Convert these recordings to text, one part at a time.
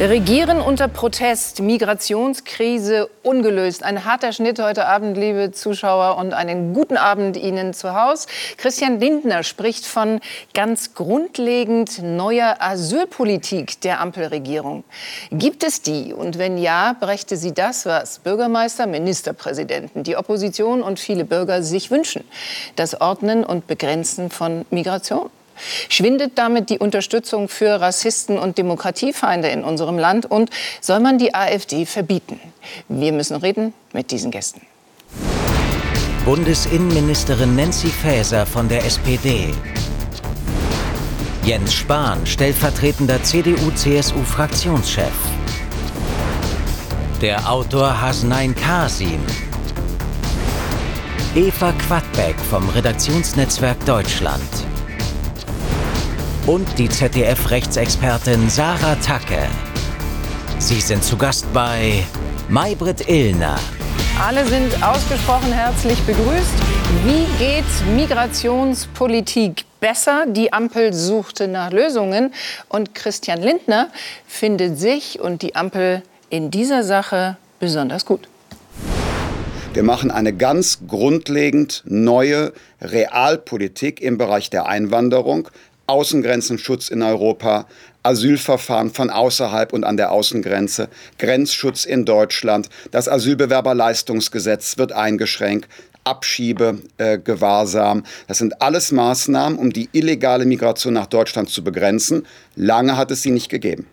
Regieren unter Protest, Migrationskrise ungelöst. Ein harter Schnitt heute Abend, liebe Zuschauer, und einen guten Abend Ihnen zu Hause. Christian Lindner spricht von ganz grundlegend neuer Asylpolitik der Ampelregierung. Gibt es die? Und wenn ja, brächte sie das, was Bürgermeister, Ministerpräsidenten, die Opposition und viele Bürger sich wünschen? Das Ordnen und Begrenzen von Migration. Schwindet damit die Unterstützung für Rassisten und Demokratiefeinde in unserem Land? Und soll man die AfD verbieten? Wir müssen reden mit diesen Gästen. Bundesinnenministerin Nancy Faeser von der SPD. Jens Spahn, stellvertretender CDU-CSU-Fraktionschef. Der Autor Hasnain Kasim. Eva Quadbeck vom Redaktionsnetzwerk Deutschland und die ZDF-Rechtsexpertin Sarah Tacke. Sie sind zu Gast bei Maybrit Illner. Alle sind ausgesprochen herzlich begrüßt. Wie geht Migrationspolitik besser? Die Ampel suchte nach Lösungen und Christian Lindner findet sich und die Ampel in dieser Sache besonders gut. Wir machen eine ganz grundlegend neue Realpolitik im Bereich der Einwanderung, Außengrenzenschutz in Europa, Asylverfahren von außerhalb und an der Außengrenze, Grenzschutz in Deutschland, das Asylbewerberleistungsgesetz wird eingeschränkt, Abschiebegewahrsam. Äh, das sind alles Maßnahmen, um die illegale Migration nach Deutschland zu begrenzen. Lange hat es sie nicht gegeben.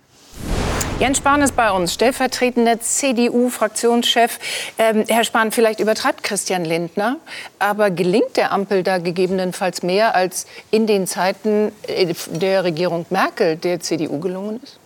Jens Spahn ist bei uns, stellvertretender CDU-Fraktionschef. Ähm, Herr Spahn, vielleicht übertreibt Christian Lindner, aber gelingt der Ampel da gegebenenfalls mehr, als in den Zeiten äh, der Regierung Merkel der CDU gelungen ist?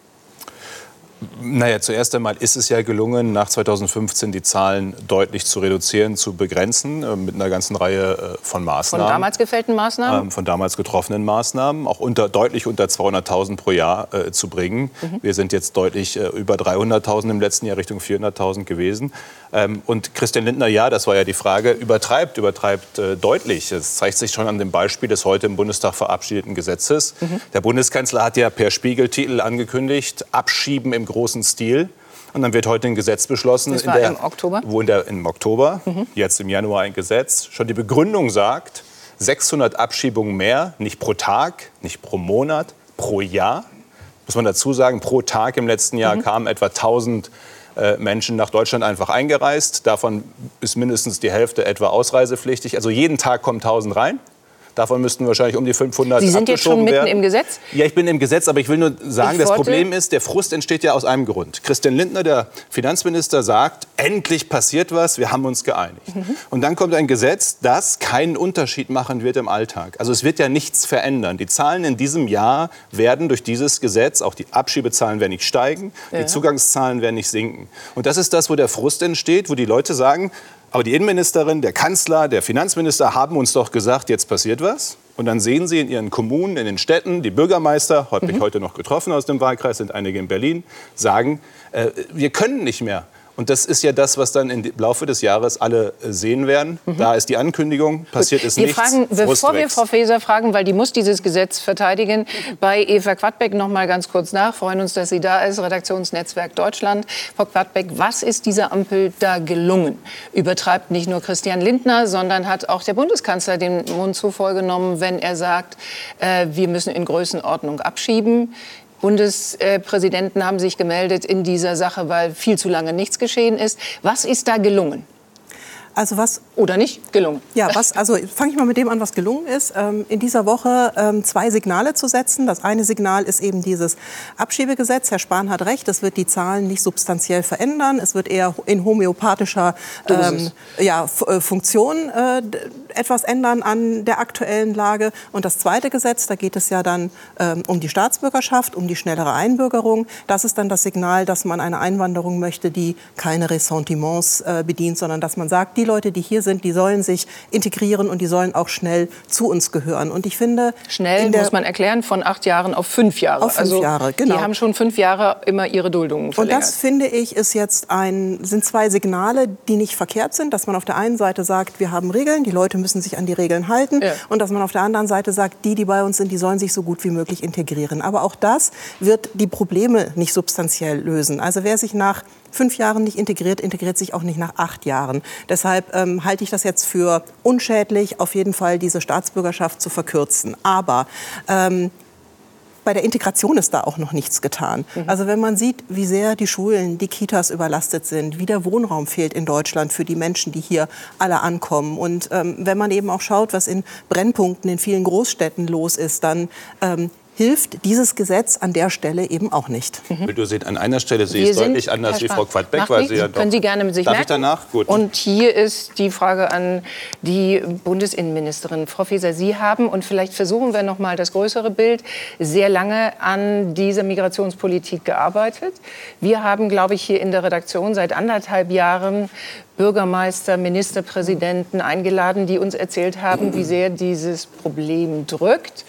Naja, zuerst einmal ist es ja gelungen, nach 2015 die Zahlen deutlich zu reduzieren, zu begrenzen, äh, mit einer ganzen Reihe äh, von Maßnahmen. Von damals gefällten Maßnahmen? Ähm, von damals getroffenen Maßnahmen, auch unter, deutlich unter 200.000 pro Jahr äh, zu bringen. Mhm. Wir sind jetzt deutlich äh, über 300.000 im letzten Jahr, Richtung 400.000 gewesen. Ähm, und Christian Lindner, ja, das war ja die Frage, übertreibt, übertreibt äh, deutlich. Das zeigt sich schon an dem Beispiel des heute im Bundestag verabschiedeten Gesetzes. Mhm. Der Bundeskanzler hat ja per Spiegeltitel angekündigt, abschieben im großen Stil. Und dann wird heute ein Gesetz beschlossen. Das war der, im Oktober? Wo in der, im Oktober, mhm. jetzt im Januar ein Gesetz, schon die Begründung sagt, 600 Abschiebungen mehr, nicht pro Tag, nicht pro Monat, pro Jahr. Muss man dazu sagen, pro Tag im letzten Jahr mhm. kamen etwa 1000 äh, Menschen nach Deutschland einfach eingereist. Davon ist mindestens die Hälfte etwa ausreisepflichtig. Also jeden Tag kommen 1000 rein. Davon müssten wahrscheinlich um die 500 Sie sind jetzt schon mitten werden. im Gesetz? Ja, ich bin im Gesetz, aber ich will nur sagen, ich das Problem ist, der Frust entsteht ja aus einem Grund. Christian Lindner, der Finanzminister, sagt, endlich passiert was, wir haben uns geeinigt. Mhm. Und dann kommt ein Gesetz, das keinen Unterschied machen wird im Alltag. Also es wird ja nichts verändern. Die Zahlen in diesem Jahr werden durch dieses Gesetz, auch die Abschiebezahlen werden nicht steigen, ja. die Zugangszahlen werden nicht sinken. Und das ist das, wo der Frust entsteht, wo die Leute sagen, aber die Innenministerin, der Kanzler, der Finanzminister haben uns doch gesagt, jetzt passiert was. Und dann sehen Sie in Ihren Kommunen, in den Städten, die Bürgermeister, habe ich mhm. heute noch getroffen aus dem Wahlkreis, sind einige in Berlin, sagen, äh, wir können nicht mehr. Und das ist ja das, was dann im Laufe des Jahres alle äh, sehen werden. Mhm. Da ist die Ankündigung, passiert ist wir nichts. Fragen, bevor wir Frau Faeser fragen, weil die muss dieses Gesetz verteidigen, bei Eva Quadbeck noch mal ganz kurz nach. Freuen uns, dass sie da ist, Redaktionsnetzwerk Deutschland. Frau Quadbeck, was ist dieser Ampel da gelungen? Übertreibt nicht nur Christian Lindner, sondern hat auch der Bundeskanzler den Mund zu voll genommen, wenn er sagt, äh, wir müssen in Größenordnung abschieben. Bundespräsidenten haben sich gemeldet in dieser Sache, weil viel zu lange nichts geschehen ist. Was ist da gelungen? Also was oder nicht gelungen? Ja, was also fange ich mal mit dem an, was gelungen ist. Ähm, in dieser Woche ähm, zwei Signale zu setzen. Das eine Signal ist eben dieses Abschiebegesetz. Herr Spahn hat recht, es wird die Zahlen nicht substanziell verändern. Es wird eher in homöopathischer ähm, ja, äh, Funktion äh, etwas ändern an der aktuellen Lage. Und das zweite Gesetz, da geht es ja dann ähm, um die Staatsbürgerschaft, um die schnellere Einbürgerung. Das ist dann das Signal, dass man eine Einwanderung möchte, die keine Ressentiments äh, bedient, sondern dass man sagt, die Leute, die hier sind, die sollen sich integrieren und die sollen auch schnell zu uns gehören. Und ich finde schnell muss man erklären von acht Jahren auf fünf Jahre. Auf fünf also, Jahre, genau. Die haben schon fünf Jahre immer ihre Duldungen verlängert. Und das finde ich ist jetzt ein sind zwei Signale, die nicht verkehrt sind, dass man auf der einen Seite sagt, wir haben Regeln, die Leute müssen sich an die Regeln halten, ja. und dass man auf der anderen Seite sagt, die, die bei uns sind, die sollen sich so gut wie möglich integrieren. Aber auch das wird die Probleme nicht substanziell lösen. Also wer sich nach fünf Jahren nicht integriert, integriert sich auch nicht nach acht Jahren. Deshalb ähm, halte ich das jetzt für unschädlich, auf jeden Fall diese Staatsbürgerschaft zu verkürzen. Aber ähm, bei der Integration ist da auch noch nichts getan. Mhm. Also wenn man sieht, wie sehr die Schulen, die Kitas überlastet sind, wie der Wohnraum fehlt in Deutschland für die Menschen, die hier alle ankommen. Und ähm, wenn man eben auch schaut, was in Brennpunkten in vielen Großstädten los ist, dann ähm, hilft dieses Gesetz an der Stelle eben auch nicht. Mhm. Du seht, an einer Stelle sehe ich es deutlich anders wie Frau Quadbeck. Weil sie ja doch, können Sie gerne mit sich darf merken. Ich danach? Gut. Und hier ist die Frage an die Bundesinnenministerin. Frau Faeser, Sie haben, und vielleicht versuchen wir noch mal das größere Bild, sehr lange an dieser Migrationspolitik gearbeitet. Wir haben, glaube ich, hier in der Redaktion seit anderthalb Jahren Bürgermeister, Ministerpräsidenten eingeladen, die uns erzählt haben, wie sehr dieses Problem drückt.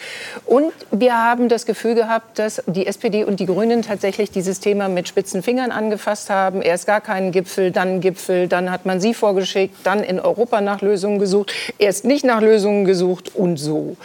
Und wir haben das Gefühl gehabt, dass die SPD und die Grünen tatsächlich dieses Thema mit spitzen Fingern angefasst haben. Erst gar keinen Gipfel, dann Gipfel, dann hat man sie vorgeschickt, dann in Europa nach Lösungen gesucht, erst nicht nach Lösungen gesucht und so.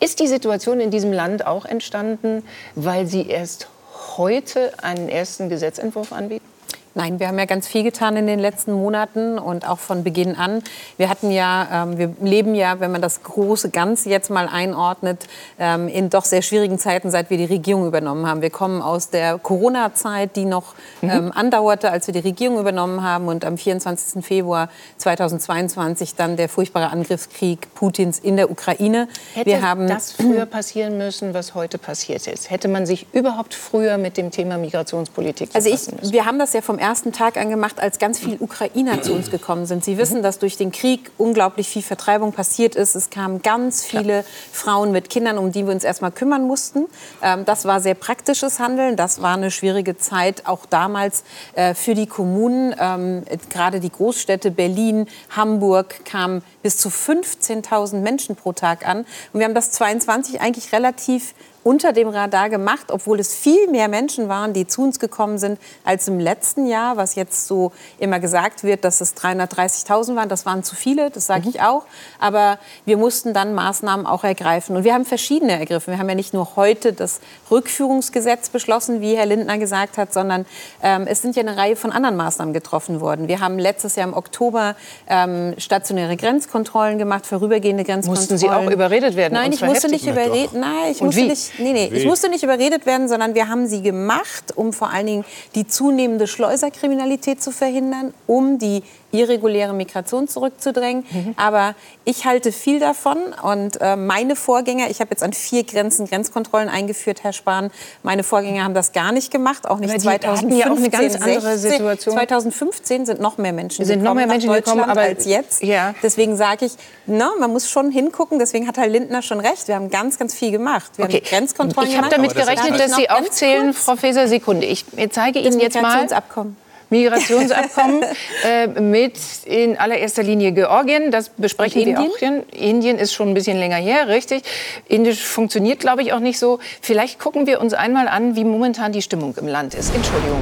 Ist die Situation in diesem Land auch entstanden, weil Sie erst heute einen ersten Gesetzentwurf anbieten? Nein, wir haben ja ganz viel getan in den letzten Monaten und auch von Beginn an. Wir hatten ja, ähm, wir leben ja, wenn man das große Ganze jetzt mal einordnet, ähm, in doch sehr schwierigen Zeiten, seit wir die Regierung übernommen haben. Wir kommen aus der Corona-Zeit, die noch mhm. ähm, andauerte, als wir die Regierung übernommen haben und am 24. Februar 2022 dann der furchtbare Angriffskrieg Putins in der Ukraine. Hätte wir haben das früher passieren müssen, was heute passiert ist? Hätte man sich überhaupt früher mit dem Thema Migrationspolitik also ich, müssen? Wir haben das ja vom ersten Tag an gemacht, als ganz viele Ukrainer zu uns gekommen sind. Sie wissen, dass durch den Krieg unglaublich viel Vertreibung passiert ist. Es kamen ganz viele ja. Frauen mit Kindern, um die wir uns erstmal kümmern mussten. Ähm, das war sehr praktisches Handeln. Das war eine schwierige Zeit, auch damals äh, für die Kommunen. Ähm, gerade die Großstädte Berlin, Hamburg kamen bis zu 15.000 Menschen pro Tag an. Und wir haben das 22 eigentlich relativ unter dem Radar gemacht, obwohl es viel mehr Menschen waren, die zu uns gekommen sind als im letzten Jahr, was jetzt so immer gesagt wird, dass es 330.000 waren. Das waren zu viele, das sage ich mhm. auch. Aber wir mussten dann Maßnahmen auch ergreifen. Und wir haben verschiedene ergriffen. Wir haben ja nicht nur heute das Rückführungsgesetz beschlossen, wie Herr Lindner gesagt hat, sondern ähm, es sind ja eine Reihe von anderen Maßnahmen getroffen worden. Wir haben letztes Jahr im Oktober ähm, stationäre Grenzkontrollen gemacht, vorübergehende Grenzkontrollen. Mussten Sie auch überredet werden? Nein, ich musste nicht überredet. Nein, ich musste nicht nee, nee, ich musste nicht überredet werden, sondern wir haben sie gemacht, um vor allen Dingen die zunehmende Schleuserkriminalität zu verhindern, um die irreguläre Migration zurückzudrängen. Mhm. Aber ich halte viel davon und äh, meine Vorgänger, ich habe jetzt an vier Grenzen Grenzkontrollen eingeführt, Herr Spahn, meine Vorgänger haben das gar nicht gemacht, auch nicht aber 2015. Ja auch eine ganz andere Situation. 2015 sind noch mehr Menschen sind noch mehr Menschen gekommen aber als jetzt. Ja. Deswegen sage ich, na, man muss schon hingucken. Deswegen hat Herr Lindner schon recht. Wir haben ganz, ganz viel gemacht. Wir okay. haben Grenzkontrollen Ich habe damit gerechnet, dass Sie aufzählen, Frau Faeser, Sekunde. Ich zeige Ihnen jetzt mal Migrationsabkommen äh, mit in allererster Linie Georgien. Das besprechen wir auch. Indien ist schon ein bisschen länger her, richtig. Indisch funktioniert, glaube ich, auch nicht so. Vielleicht gucken wir uns einmal an, wie momentan die Stimmung im Land ist. Entschuldigung.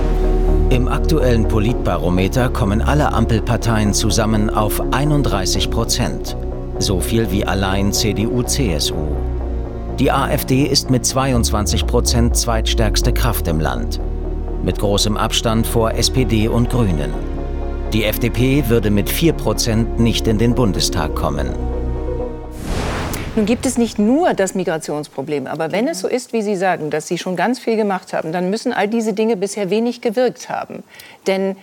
Im aktuellen Politbarometer kommen alle Ampelparteien zusammen auf 31 Prozent. So viel wie allein CDU-CSU. Die AfD ist mit 22 Prozent zweitstärkste Kraft im Land mit großem Abstand vor SPD und Grünen. Die FDP würde mit 4% nicht in den Bundestag kommen. Nun gibt es nicht nur das Migrationsproblem, aber wenn es so ist, wie Sie sagen, dass Sie schon ganz viel gemacht haben, dann müssen all diese Dinge bisher wenig gewirkt haben. Denn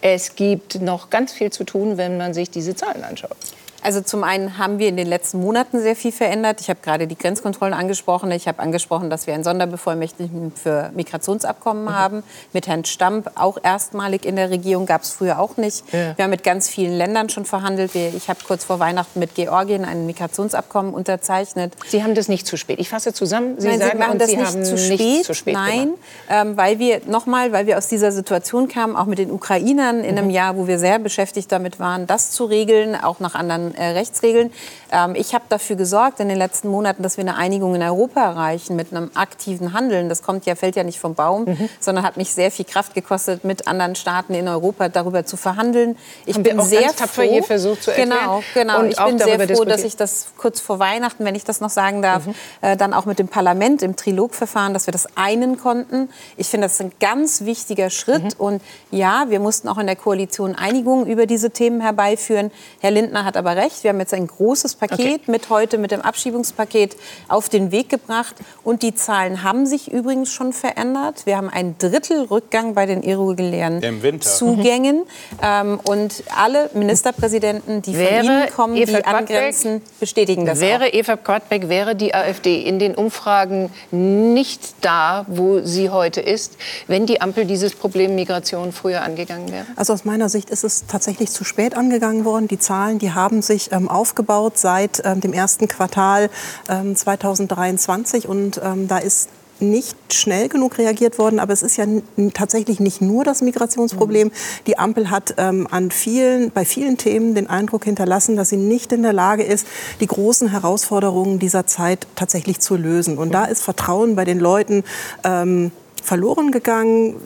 es gibt noch ganz viel zu tun, wenn man sich diese Zahlen anschaut. Also zum einen haben wir in den letzten Monaten sehr viel verändert. Ich habe gerade die Grenzkontrollen angesprochen. Ich habe angesprochen, dass wir einen Sonderbevollmächtigten für Migrationsabkommen mhm. haben. Mit Herrn Stamp auch erstmalig in der Regierung, gab es früher auch nicht. Ja. Wir haben mit ganz vielen Ländern schon verhandelt. Ich habe kurz vor Weihnachten mit Georgien ein Migrationsabkommen unterzeichnet. Sie haben das nicht zu spät. Ich fasse zusammen. Sie, Nein, sagen, Sie machen das Sie nicht, zu spät. nicht zu spät. Nein, ähm, weil wir nochmal, weil wir aus dieser Situation kamen, auch mit den Ukrainern in einem mhm. Jahr, wo wir sehr beschäftigt damit waren, das zu regeln, auch nach anderen Rechtsregeln. Ähm, ich habe dafür gesorgt in den letzten Monaten, dass wir eine Einigung in Europa erreichen mit einem aktiven Handeln. Das kommt ja, fällt ja nicht vom Baum, mhm. sondern hat mich sehr viel Kraft gekostet, mit anderen Staaten in Europa darüber zu verhandeln. Ich Haben bin sehr froh, hier versucht zu erklären. Genau, genau. Und ich bin sehr froh, dass ich das kurz vor Weihnachten, wenn ich das noch sagen darf, mhm. äh, dann auch mit dem Parlament im Trilogverfahren, dass wir das einen konnten. Ich finde, das ist ein ganz wichtiger Schritt. Mhm. Und ja, wir mussten auch in der Koalition Einigungen über diese Themen herbeiführen. Herr Lindner hat aber recht. Wir haben jetzt ein großes Paket okay. mit heute mit dem Abschiebungspaket auf den Weg gebracht. Und die Zahlen haben sich übrigens schon verändert. Wir haben ein Drittel Rückgang bei den irregulären Zugängen. Mhm. Ähm, und alle Ministerpräsidenten, die wäre von Ihnen kommen, Eva die angrenzen, bestätigen das Wäre auch. Eva Kortbeck, wäre die AfD in den Umfragen nicht da, wo sie heute ist, wenn die Ampel dieses Problem Migration früher angegangen wäre? Also aus meiner Sicht ist es tatsächlich zu spät angegangen worden. Die Zahlen, die haben sich ähm, aufgebaut seit ähm, dem ersten Quartal ähm, 2023 und ähm, da ist nicht schnell genug reagiert worden, aber es ist ja tatsächlich nicht nur das Migrationsproblem. Die Ampel hat ähm, an vielen, bei vielen Themen den Eindruck hinterlassen, dass sie nicht in der Lage ist, die großen Herausforderungen dieser Zeit tatsächlich zu lösen. Und da ist Vertrauen bei den Leuten ähm, verloren gegangen.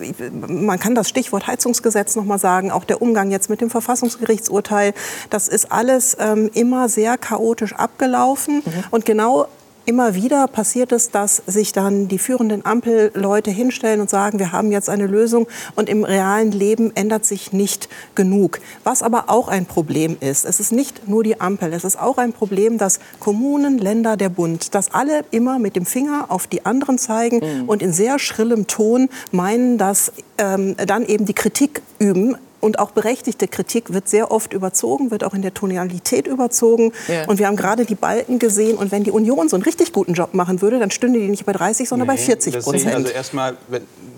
Man kann das Stichwort Heizungsgesetz noch mal sagen, auch der Umgang jetzt mit dem Verfassungsgerichtsurteil. Das ist alles ähm, immer sehr chaotisch abgelaufen. Mhm. Und genau Immer wieder passiert es, dass sich dann die führenden Ampelleute hinstellen und sagen, wir haben jetzt eine Lösung und im realen Leben ändert sich nicht genug. Was aber auch ein Problem ist, es ist nicht nur die Ampel, es ist auch ein Problem, dass Kommunen, Länder, der Bund, dass alle immer mit dem Finger auf die anderen zeigen mhm. und in sehr schrillem Ton meinen, dass ähm, dann eben die Kritik üben und auch berechtigte Kritik wird sehr oft überzogen, wird auch in der Tonalität überzogen. Ja. Und wir haben gerade die Balken gesehen. Und wenn die Union so einen richtig guten Job machen würde, dann stünde die nicht bei 30, sondern nee, bei 40 Prozent. Also erstmal,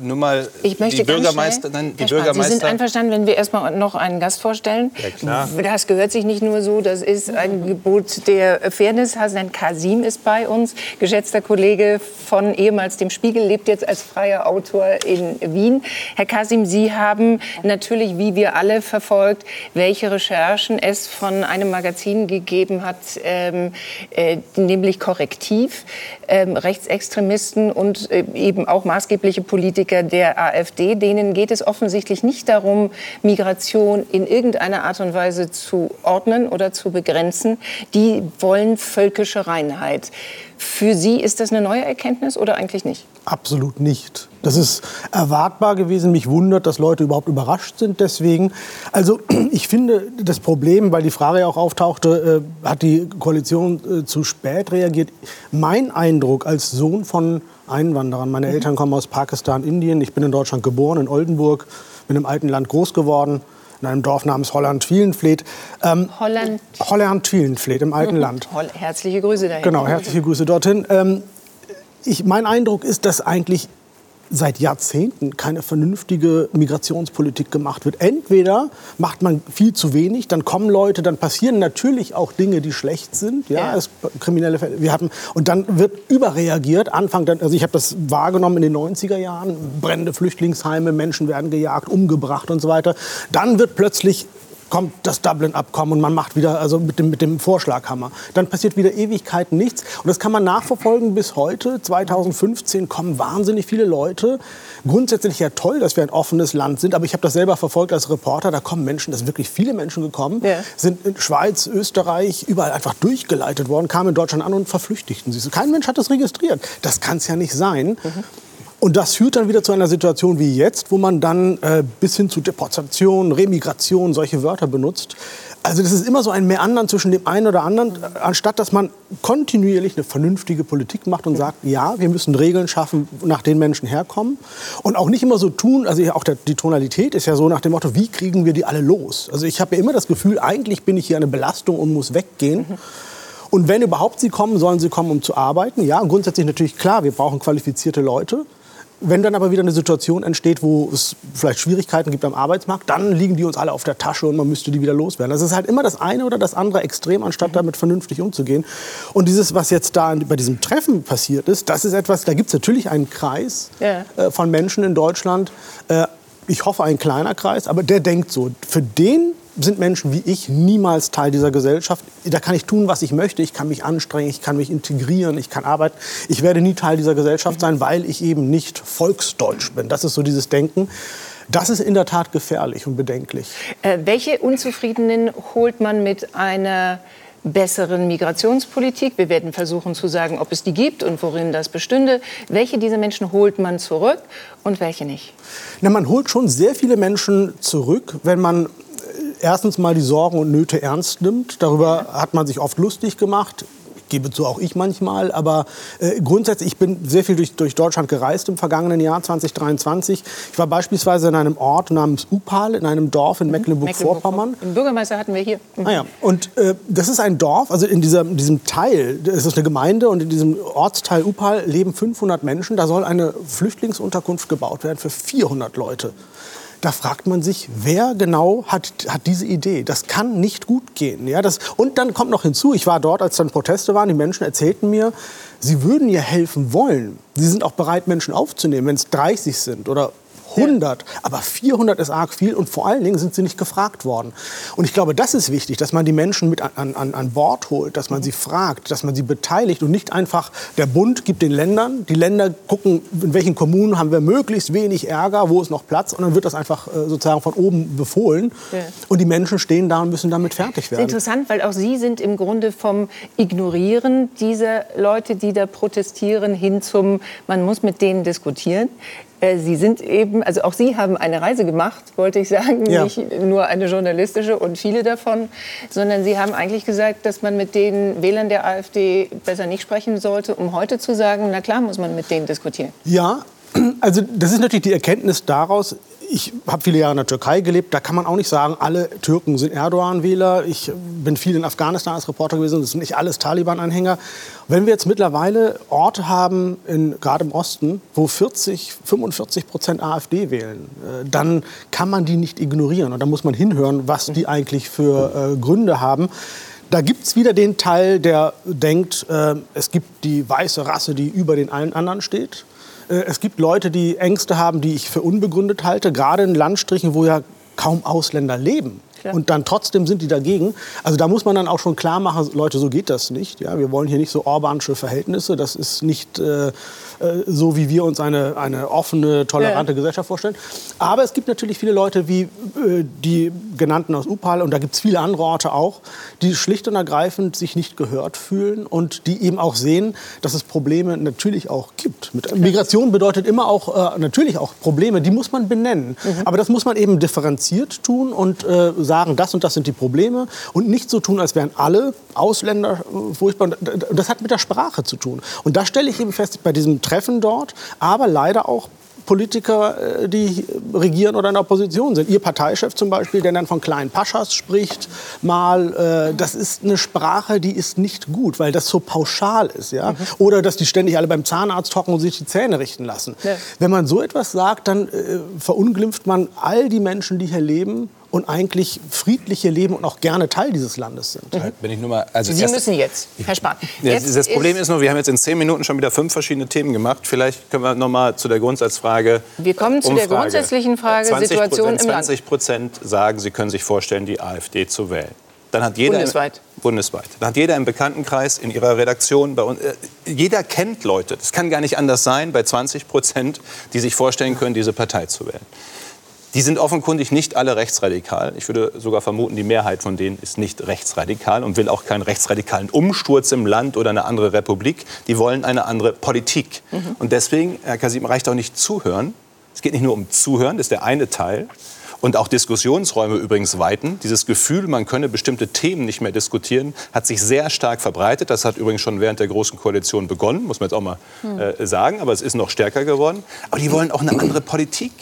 nur mal ich möchte die Bürgermeister, nein, die Bürgermeister. Sie sind einverstanden, wenn wir erstmal noch einen Gast vorstellen. Ja, klar. Das gehört sich nicht nur so, das ist ein Gebot der Fairness. Hasan Kasim ist bei uns, geschätzter Kollege von ehemals dem Spiegel, lebt jetzt als freier Autor in Wien. Herr Kasim, Sie haben natürlich wie wir alle verfolgt, welche Recherchen es von einem Magazin gegeben hat, ähm, äh, nämlich Korrektiv, ähm, Rechtsextremisten und äh, eben auch maßgebliche Politiker der AfD. Denen geht es offensichtlich nicht darum, Migration in irgendeiner Art und Weise zu ordnen oder zu begrenzen. Die wollen völkische Reinheit. Für Sie ist das eine neue Erkenntnis oder eigentlich nicht? Absolut nicht. Das ist erwartbar gewesen. Mich wundert, dass Leute überhaupt überrascht sind deswegen. Also ich finde das Problem, weil die Frage ja auch auftauchte, äh, hat die Koalition äh, zu spät reagiert. Mein Eindruck als Sohn von Einwanderern, meine mhm. Eltern kommen aus Pakistan, Indien, ich bin in Deutschland geboren, in Oldenburg, bin im alten Land groß geworden in einem Dorf namens Holland-Wielenfleet. Ähm, Holland? Holland-Wielenfleet im alten. Land. Herzliche Grüße dahin. Genau, herzliche Grüße dorthin. Ähm, ich, mein Eindruck ist, dass eigentlich seit Jahrzehnten keine vernünftige Migrationspolitik gemacht wird. Entweder macht man viel zu wenig, dann kommen Leute, dann passieren natürlich auch Dinge, die schlecht sind, ja, ja. Es, kriminelle Fälle. Wir hatten und dann wird überreagiert. Anfang, also ich habe das wahrgenommen in den 90er Jahren, brennende Flüchtlingsheime, Menschen werden gejagt, umgebracht und so weiter. Dann wird plötzlich kommt das Dublin-Abkommen und man macht wieder, also mit dem, mit dem Vorschlaghammer. Dann passiert wieder Ewigkeiten nichts. Und das kann man nachverfolgen bis heute. 2015 kommen wahnsinnig viele Leute. Grundsätzlich ja toll, dass wir ein offenes Land sind, aber ich habe das selber verfolgt als Reporter. Da kommen Menschen, da sind wirklich viele Menschen gekommen, ja. sind in Schweiz, Österreich, überall einfach durchgeleitet worden, kamen in Deutschland an und verflüchtigten sich. Kein Mensch hat das registriert. Das kann es ja nicht sein. Mhm. Und das führt dann wieder zu einer Situation wie jetzt, wo man dann äh, bis hin zu Deportation, Remigration solche Wörter benutzt. Also das ist immer so ein Meandern zwischen dem einen oder anderen, anstatt dass man kontinuierlich eine vernünftige Politik macht und sagt, ja, wir müssen Regeln schaffen, nach denen Menschen herkommen. Und auch nicht immer so tun, also auch der, die Tonalität ist ja so nach dem Motto, wie kriegen wir die alle los? Also ich habe ja immer das Gefühl, eigentlich bin ich hier eine Belastung und muss weggehen. Und wenn überhaupt sie kommen, sollen sie kommen, um zu arbeiten. Ja, und grundsätzlich natürlich klar, wir brauchen qualifizierte Leute. Wenn dann aber wieder eine Situation entsteht, wo es vielleicht Schwierigkeiten gibt am Arbeitsmarkt, dann liegen die uns alle auf der Tasche und man müsste die wieder loswerden. Das ist halt immer das eine oder das andere Extrem, anstatt mhm. damit vernünftig umzugehen. Und dieses, was jetzt da bei diesem Treffen passiert ist, das ist etwas, da gibt es natürlich einen Kreis ja. äh, von Menschen in Deutschland. Äh, ich hoffe, ein kleiner Kreis, aber der denkt so. Für den sind Menschen wie ich niemals Teil dieser Gesellschaft. Da kann ich tun, was ich möchte. Ich kann mich anstrengen, ich kann mich integrieren, ich kann arbeiten. Ich werde nie Teil dieser Gesellschaft sein, weil ich eben nicht volksdeutsch bin. Das ist so dieses Denken. Das ist in der Tat gefährlich und bedenklich. Äh, welche Unzufriedenen holt man mit einer besseren Migrationspolitik? Wir werden versuchen zu sagen, ob es die gibt und worin das bestünde. Welche dieser Menschen holt man zurück und welche nicht? Na, man holt schon sehr viele Menschen zurück, wenn man erstens mal die Sorgen und Nöte ernst nimmt. Darüber hat man sich oft lustig gemacht. Ich gebe zu, auch ich manchmal. Aber äh, grundsätzlich, ich bin sehr viel durch, durch Deutschland gereist im vergangenen Jahr 2023. Ich war beispielsweise in einem Ort namens Upal, in einem Dorf in mhm. Mecklenburg-Vorpommern. Mecklenburg den Bürgermeister hatten wir hier. Mhm. Ah ja. Und äh, das ist ein Dorf, also in, dieser, in diesem Teil, es ist eine Gemeinde und in diesem Ortsteil Upal leben 500 Menschen. Da soll eine Flüchtlingsunterkunft gebaut werden für 400 Leute da fragt man sich, wer genau hat, hat diese Idee? Das kann nicht gut gehen. Ja, das, und dann kommt noch hinzu, ich war dort, als dann Proteste waren, die Menschen erzählten mir, sie würden ihr helfen wollen. Sie sind auch bereit, Menschen aufzunehmen, wenn es 30 sind oder 100, aber 400 ist arg viel und vor allen Dingen sind sie nicht gefragt worden. Und ich glaube, das ist wichtig, dass man die Menschen mit an, an, an Bord holt, dass man sie fragt, dass man sie beteiligt und nicht einfach der Bund gibt den Ländern, die Länder gucken, in welchen Kommunen haben wir möglichst wenig Ärger, wo ist noch Platz und dann wird das einfach äh, sozusagen von oben befohlen ja. und die Menschen stehen da und müssen damit fertig werden. Interessant, weil auch Sie sind im Grunde vom Ignorieren dieser Leute, die da protestieren, hin zum, man muss mit denen diskutieren. Äh, Sie sind eben, also auch Sie haben eine Reise gemacht, wollte ich sagen, ja. nicht nur eine journalistische und viele davon, sondern Sie haben eigentlich gesagt, dass man mit den Wählern der AfD besser nicht sprechen sollte, um heute zu sagen, na klar muss man mit denen diskutieren. Ja, also das ist natürlich die Erkenntnis daraus, ich habe viele Jahre in der Türkei gelebt. Da kann man auch nicht sagen, alle Türken sind Erdogan-Wähler. Ich bin viel in Afghanistan als Reporter gewesen. Das sind nicht alles Taliban-Anhänger. Wenn wir jetzt mittlerweile Orte haben, gerade im Osten, wo 40, 45 Prozent AfD wählen, äh, dann kann man die nicht ignorieren. Und da muss man hinhören, was die eigentlich für äh, Gründe haben. Da gibt es wieder den Teil, der denkt, äh, es gibt die weiße Rasse, die über den allen anderen steht. Äh, es gibt Leute, die Ängste haben, die ich für unbegründet halte, gerade in Landstrichen, wo ja kaum Ausländer leben. Und dann trotzdem sind die dagegen. Also da muss man dann auch schon klar machen, Leute, so geht das nicht. Ja, wir wollen hier nicht so orbanische Verhältnisse. Das ist nicht äh, äh, so wie wir uns eine, eine offene, tolerante ja. Gesellschaft vorstellen. Aber es gibt natürlich viele Leute wie äh, die genannten aus Upal und da gibt es viele andere Orte auch, die schlicht und ergreifend sich nicht gehört fühlen und die eben auch sehen, dass es Probleme natürlich auch gibt. Mit Migration bedeutet immer auch äh, natürlich auch Probleme, die muss man benennen. Mhm. Aber das muss man eben differenziert tun und äh, sagen, das und das sind die Probleme und nicht so tun, als wären alle Ausländer äh, furchtbar. Das hat mit der Sprache zu tun. Und da stelle ich eben fest, bei diesem Treffen dort, aber leider auch Politiker, äh, die regieren oder in der Opposition sind. Ihr Parteichef zum Beispiel, der dann von kleinen Paschas spricht, mal, äh, das ist eine Sprache, die ist nicht gut, weil das so pauschal ist. Ja? Mhm. Oder dass die ständig alle beim Zahnarzt hocken und sich die Zähne richten lassen. Ja. Wenn man so etwas sagt, dann äh, verunglimpft man all die Menschen, die hier leben und eigentlich friedliche leben und auch gerne Teil dieses Landes sind. Mhm. Bin ich nur mal, also Sie müssen jetzt, Herr Spahn. Jetzt das Problem ist nur, wir haben jetzt in zehn Minuten schon wieder fünf verschiedene Themen gemacht. Vielleicht können wir noch mal zu der Grundsatzfrage. Wir kommen zu Umfrage. der grundsätzlichen Frage 20 Situation im 20 Prozent sagen, sie können sich vorstellen, die AfD zu wählen. Dann hat jeder bundesweit. Im, bundesweit. Dann hat jeder im Bekanntenkreis, in ihrer Redaktion, bei uns, äh, jeder kennt Leute. Das kann gar nicht anders sein bei 20 Prozent, die sich vorstellen können, diese Partei zu wählen. Die sind offenkundig nicht alle rechtsradikal. Ich würde sogar vermuten, die Mehrheit von denen ist nicht rechtsradikal und will auch keinen rechtsradikalen Umsturz im Land oder eine andere Republik. Die wollen eine andere Politik. Mhm. Und deswegen, Herr Kasim, reicht auch nicht zuhören. Es geht nicht nur um Zuhören, das ist der eine Teil und auch Diskussionsräume übrigens weiten. Dieses Gefühl, man könne bestimmte Themen nicht mehr diskutieren, hat sich sehr stark verbreitet. Das hat übrigens schon während der Großen Koalition begonnen, muss man jetzt auch mal hm. äh, sagen. Aber es ist noch stärker geworden. Aber die wollen auch eine andere Politik.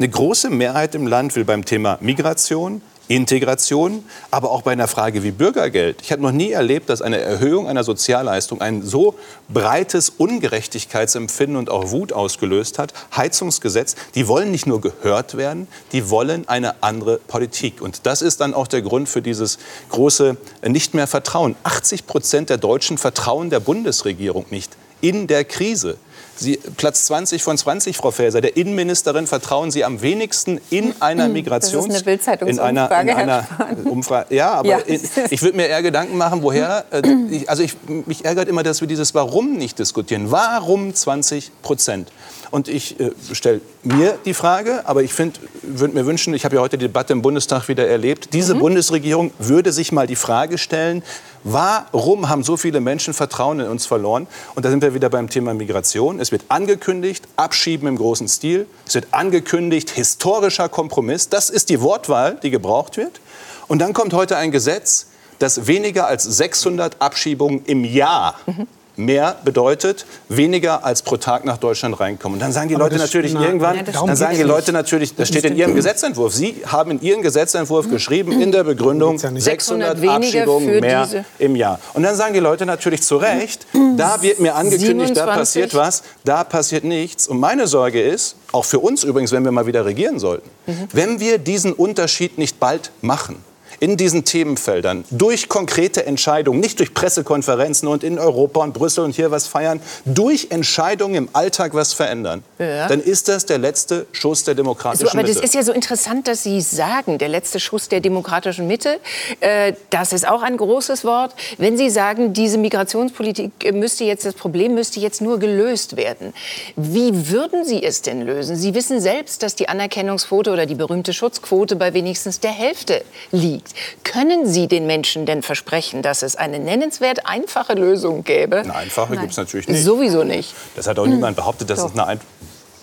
Eine große Mehrheit im Land will beim Thema Migration, Integration, aber auch bei einer Frage wie Bürgergeld. Ich habe noch nie erlebt, dass eine Erhöhung einer Sozialleistung ein so breites Ungerechtigkeitsempfinden und auch Wut ausgelöst hat. Heizungsgesetz, die wollen nicht nur gehört werden, die wollen eine andere Politik. Und das ist dann auch der Grund für dieses große nicht mehr Vertrauen. 80 Prozent der Deutschen vertrauen der Bundesregierung nicht in der Krise. Sie, Platz 20 von 20, Frau Faeser. Der Innenministerin vertrauen Sie am wenigsten in einer Migrations... Das ist eine Bildzeitungsumfrage, in einer, in einer Umfrage. Ja, aber ja. ich, ich würde mir eher Gedanken machen, woher... Äh, ich, also ich, mich ärgert immer, dass wir dieses Warum nicht diskutieren. Warum 20 Prozent? Und ich äh, stelle mir die Frage, aber ich würde mir wünschen, ich habe ja heute die Debatte im Bundestag wieder erlebt, diese mhm. Bundesregierung würde sich mal die Frage stellen, warum haben so viele Menschen Vertrauen in uns verloren? Und da sind wir wieder beim Thema Migration. Es wird angekündigt, Abschieben im großen Stil. Es wird angekündigt, historischer Kompromiss. Das ist die Wortwahl, die gebraucht wird. Und dann kommt heute ein Gesetz, das weniger als 600 Abschiebungen im Jahr mhm mehr bedeutet, weniger als pro Tag nach Deutschland reinkommen. Und dann sagen die Leute natürlich na, irgendwann, ja, dann sagen die Leute natürlich, das steht in Ihrem Gesetzentwurf. Sie haben in Ihren Gesetzentwurf geschrieben, in der Begründung 600 Abschiebungen mehr im Jahr. Und dann sagen die Leute natürlich zu Recht, da wird mir angekündigt, 27. da passiert was, da passiert nichts. Und meine Sorge ist, auch für uns übrigens, wenn wir mal wieder regieren sollten, mhm. wenn wir diesen Unterschied nicht bald machen, in diesen Themenfeldern durch konkrete Entscheidungen, nicht durch Pressekonferenzen und in Europa und Brüssel und hier was feiern, durch Entscheidungen im Alltag was verändern, ja. dann ist das der letzte Schuss der demokratischen so, aber Mitte. Aber das ist ja so interessant, dass Sie sagen, der letzte Schuss der demokratischen Mitte. Äh, das ist auch ein großes Wort. Wenn Sie sagen, diese Migrationspolitik müsste jetzt, das Problem müsste jetzt nur gelöst werden. Wie würden Sie es denn lösen? Sie wissen selbst, dass die Anerkennungsquote oder die berühmte Schutzquote bei wenigstens der Hälfte liegt. Können Sie den Menschen denn versprechen, dass es eine nennenswert einfache Lösung gäbe? Eine einfache gibt es natürlich nicht. Sowieso nicht. Das hat auch hm. niemand behauptet, dass Doch. es eine ein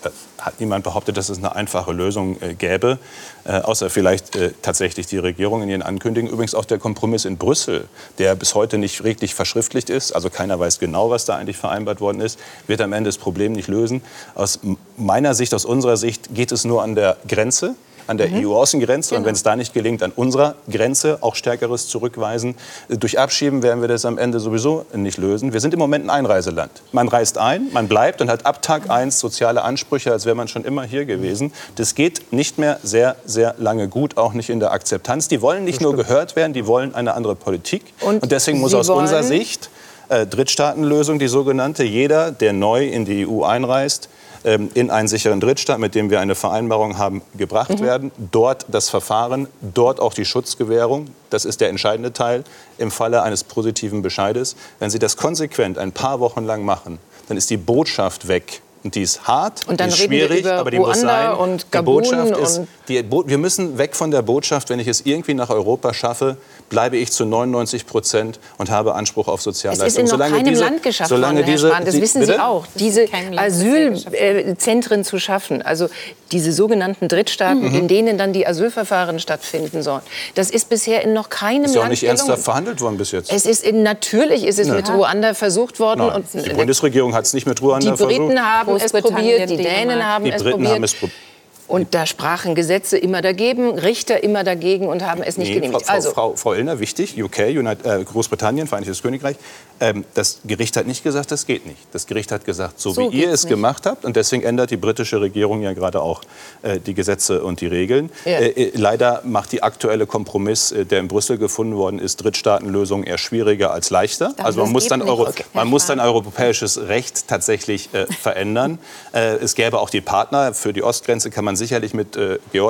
äh, hat niemand behauptet, dass es eine einfache Lösung äh, gäbe, äh, außer vielleicht äh, tatsächlich die Regierung in ihren Ankündigungen. Übrigens auch der Kompromiss in Brüssel, der bis heute nicht richtig verschriftlicht ist, also keiner weiß genau, was da eigentlich vereinbart worden ist, wird am Ende das Problem nicht lösen. Aus meiner Sicht, aus unserer Sicht geht es nur an der Grenze an der mhm. EU-Außengrenze genau. und wenn es da nicht gelingt, an unserer Grenze auch stärkeres zurückweisen. Durch Abschieben werden wir das am Ende sowieso nicht lösen. Wir sind im Moment ein Einreiseland. Man reist ein, man bleibt und hat ab Tag 1 soziale Ansprüche, als wäre man schon immer hier gewesen. Das geht nicht mehr sehr, sehr lange gut, auch nicht in der Akzeptanz. Die wollen nicht nur gehört werden, die wollen eine andere Politik. Und, und deswegen muss aus unserer Sicht äh, Drittstaatenlösung, die sogenannte, jeder, der neu in die EU einreist, in einen sicheren Drittstaat, mit dem wir eine Vereinbarung haben, gebracht mhm. werden. Dort das Verfahren, dort auch die Schutzgewährung. Das ist der entscheidende Teil im Falle eines positiven Bescheides. Wenn Sie das konsequent ein paar Wochen lang machen, dann ist die Botschaft weg. Und die ist hart, und dann die ist schwierig, aber die Ruanda muss sein. Und die Botschaft ist, wir müssen weg von der Botschaft, wenn ich es irgendwie nach Europa schaffe, bleibe ich zu 99 Prozent und habe Anspruch auf Sozialleistungen. Es ist in solange noch keinem diese, Land geschafft worden, Herr Spahn, das wissen bitte? Sie auch, diese Asylzentren zu schaffen, also diese sogenannten Drittstaaten, mhm. in denen dann die Asylverfahren stattfinden sollen. Das ist bisher in noch keinem Land Ist ja auch nicht ernsthaft verhandelt worden bis jetzt. Es ist in, natürlich ist es Nein. mit Ruanda versucht worden. Nein. Und die Bundesregierung hat es nicht mit Ruanda versucht. Die Briten haben es probiert, die Dänen haben die es Briten probiert. Haben es probiert. Und da sprachen Gesetze immer dagegen, Richter immer dagegen und haben es nicht nee, genehmigt. Frau, also, Frau, Frau Illner, wichtig, UK, United, äh, Großbritannien, Vereinigtes Königreich, ähm, das Gericht hat nicht gesagt, das geht nicht. Das Gericht hat gesagt, so, so wie ihr es nicht. gemacht habt, und deswegen ändert die britische Regierung ja gerade auch äh, die Gesetze und die Regeln. Ja. Äh, äh leider macht die aktuelle Kompromiss, äh, der in Brüssel gefunden worden ist, Drittstaatenlösung eher schwieriger als leichter. Darum also man muss dann, Euro, okay. man muss dann europäisches Recht tatsächlich äh, verändern. es gäbe auch die Partner. Für die Ostgrenze kann man sicherlich mit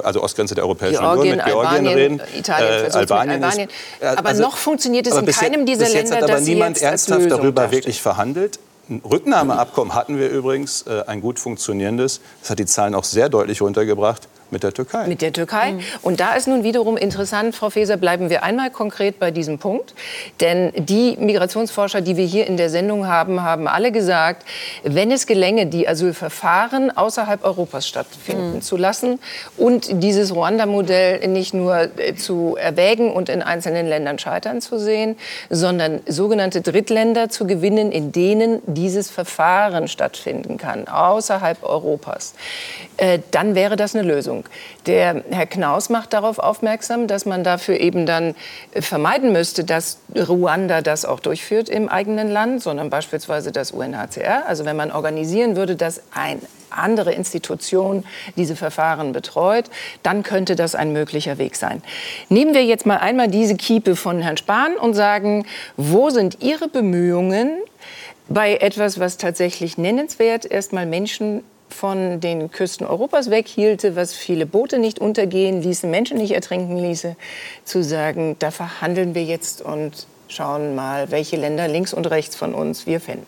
also Ostgrenze der Europäischen Georgien, Union, mit Georgien Albanien, reden. Italien äh, Albanien, Albanien. Ist, aber also, noch funktioniert es in keinem dieser Länder, hat aber niemand ernsthaft darüber darstellt. wirklich verhandelt. Ein Rücknahmeabkommen hatten wir übrigens, äh, ein gut funktionierendes. Das hat die Zahlen auch sehr deutlich runtergebracht. Mit der Türkei. Mit der Türkei. Mhm. Und da ist nun wiederum interessant, Frau Faeser, bleiben wir einmal konkret bei diesem Punkt. Denn die Migrationsforscher, die wir hier in der Sendung haben, haben alle gesagt, wenn es gelänge, die Asylverfahren außerhalb Europas stattfinden mhm. zu lassen und dieses Ruanda-Modell nicht nur äh, zu erwägen und in einzelnen Ländern scheitern zu sehen, sondern sogenannte Drittländer zu gewinnen, in denen dieses Verfahren stattfinden kann, außerhalb Europas, äh, dann wäre das eine Lösung. Lösung. Der Herr Knaus macht darauf aufmerksam, dass man dafür eben dann vermeiden müsste, dass Ruanda das auch durchführt im eigenen Land, sondern beispielsweise das UNHCR. Also wenn man organisieren würde, dass eine andere Institution diese Verfahren betreut, dann könnte das ein möglicher Weg sein. Nehmen wir jetzt mal einmal diese Kiepe von Herrn Spahn und sagen, wo sind Ihre Bemühungen, bei etwas, was tatsächlich nennenswert erstmal Menschen von den Küsten Europas weghielte, was viele Boote nicht untergehen ließe, Menschen nicht ertrinken ließe, zu sagen, da verhandeln wir jetzt und schauen mal, welche Länder links und rechts von uns wir finden.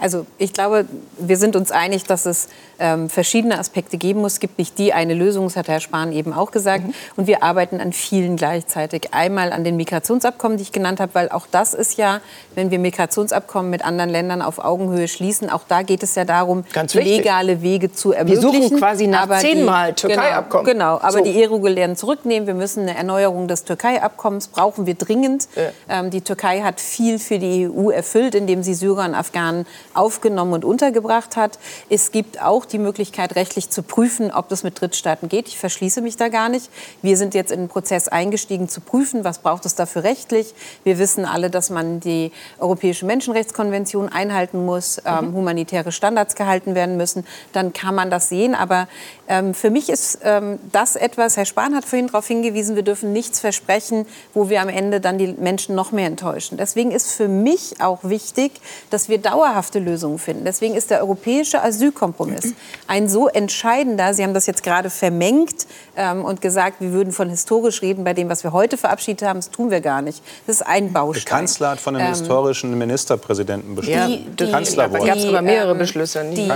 Also ich glaube, wir sind uns einig, dass es ähm, verschiedene Aspekte geben muss. Es gibt nicht die eine Lösung, das hat Herr Spahn eben auch gesagt. Mhm. Und wir arbeiten an vielen gleichzeitig. Einmal an den Migrationsabkommen, die ich genannt habe, weil auch das ist ja, wenn wir Migrationsabkommen mit anderen Ländern auf Augenhöhe schließen, auch da geht es ja darum, legale Wege zu ermöglichen. Wir suchen quasi nach aber zehnmal Türkei-Abkommen. Genau, genau, aber so. die irregulären zurücknehmen. Wir müssen eine Erneuerung des Türkei-Abkommens, brauchen wir dringend. Ja. Ähm, die Türkei hat viel für die EU erfüllt, indem sie Syrer und Afghanen aufgenommen und untergebracht hat. Es gibt auch die Möglichkeit, rechtlich zu prüfen, ob das mit Drittstaaten geht. Ich verschließe mich da gar nicht. Wir sind jetzt in den Prozess eingestiegen, zu prüfen, was braucht es dafür rechtlich. Wir wissen alle, dass man die Europäische Menschenrechtskonvention einhalten muss, ähm, mhm. humanitäre Standards gehalten werden müssen. Dann kann man das sehen. Aber ähm, für mich ist ähm, das etwas, Herr Spahn hat vorhin darauf hingewiesen, wir dürfen nichts versprechen, wo wir am Ende dann die Menschen noch mehr enttäuschen. Deswegen ist für mich auch wichtig, dass wir dauerhafte Lösungen finden. Deswegen ist der europäische Asylkompromiss ein so entscheidender, Sie haben das jetzt gerade vermengt ähm, und gesagt, wir würden von historisch reden bei dem, was wir heute verabschiedet haben. Das tun wir gar nicht. Das ist ein Baustein. Der Kanzler hat von einem ähm, historischen Ministerpräsidenten bestimmt. Die, die, Kanzlerwort. Da gab es aber mehrere ähm, Beschlüsse. Die,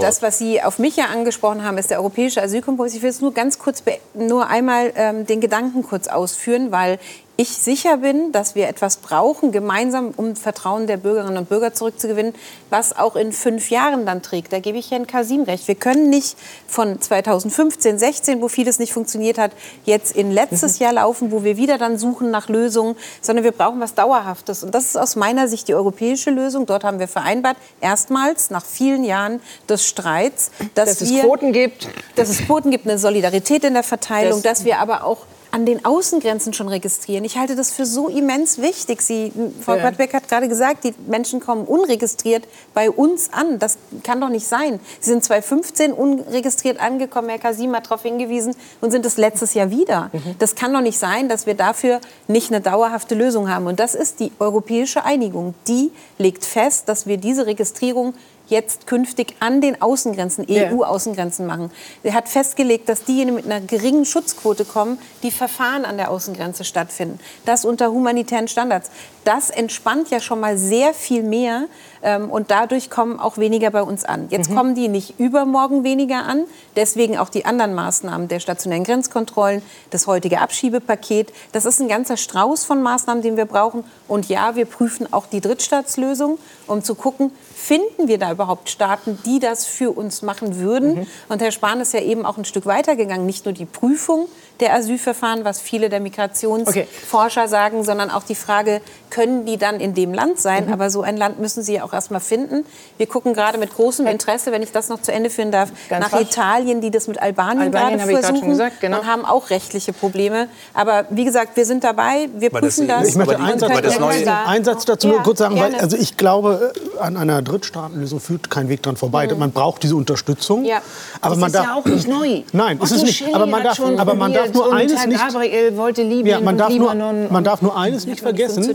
das, was Sie auf mich ja angesprochen haben, ist der europäische Asylkompromiss. Ich will es nur ganz kurz, nur einmal ähm, den Gedanken kurz ausführen, weil ich sicher bin, dass wir etwas brauchen, gemeinsam, um Vertrauen der Bürgerinnen und Bürger zurückzugewinnen, was auch in fünf Jahren dann trägt. Da gebe ich Herrn Kasim recht. Wir können nicht von 2015, 16, wo vieles nicht funktioniert hat, jetzt in letztes mhm. Jahr laufen, wo wir wieder dann suchen nach Lösungen, sondern wir brauchen was Dauerhaftes. Und das ist aus meiner Sicht die europäische Lösung. Dort haben wir vereinbart, erstmals nach vielen Jahren des Streits, dass, dass wir, es Quoten gibt. Dass es Quoten gibt, eine Solidarität in der Verteilung, das dass wir aber auch an den Außengrenzen schon registrieren. Ich halte das für so immens wichtig. Sie, Frau ja. Quadbeck hat gerade gesagt, die Menschen kommen unregistriert bei uns an. Das kann doch nicht sein. Sie sind 2015 unregistriert angekommen, Herr Kasim hat darauf hingewiesen, und sind es letztes Jahr wieder. Mhm. Das kann doch nicht sein, dass wir dafür nicht eine dauerhafte Lösung haben. Und das ist die europäische Einigung. Die legt fest, dass wir diese Registrierung jetzt künftig an den Außengrenzen, EU-Außengrenzen machen. Er hat festgelegt, dass diejenigen mit einer geringen Schutzquote kommen, die Verfahren an der Außengrenze stattfinden. Das unter humanitären Standards. Das entspannt ja schon mal sehr viel mehr ähm, und dadurch kommen auch weniger bei uns an. Jetzt mhm. kommen die nicht übermorgen weniger an, deswegen auch die anderen Maßnahmen der stationären Grenzkontrollen, das heutige Abschiebepaket. Das ist ein ganzer Strauß von Maßnahmen, den wir brauchen. Und ja, wir prüfen auch die Drittstaatslösung, um zu gucken, finden wir da überhaupt Staaten, die das für uns machen würden? Mhm. Und Herr Spahn ist ja eben auch ein Stück weitergegangen, nicht nur die Prüfung der Asylverfahren, was viele der Migrationsforscher okay. sagen, sondern auch die Frage, können die dann in dem Land sein? Mhm. Aber so ein Land müssen sie ja auch erst mal finden. Wir gucken gerade mit großem Interesse, wenn ich das noch zu Ende führen darf, Ganz nach rasch. Italien, die das mit Albanien, Albanien gerade versuchen gesagt, genau. und haben auch rechtliche Probleme. Aber wie gesagt, wir sind dabei, wir prüfen das. Ich möchte einen Satz, einen Satz dazu ja, nur kurz sagen, weil also ich glaube, an einer Drittstaatenlösung führt kein Weg dran vorbei. Mhm. Man braucht diese Unterstützung. Ja. Aber das man ist darf, ja auch nicht neu. Nein, ist es nicht. Aber man darf, aber man darf nur eines nicht. Gabriel wollte Libyen ja, man darf nur, man darf nur eines nicht vergessen.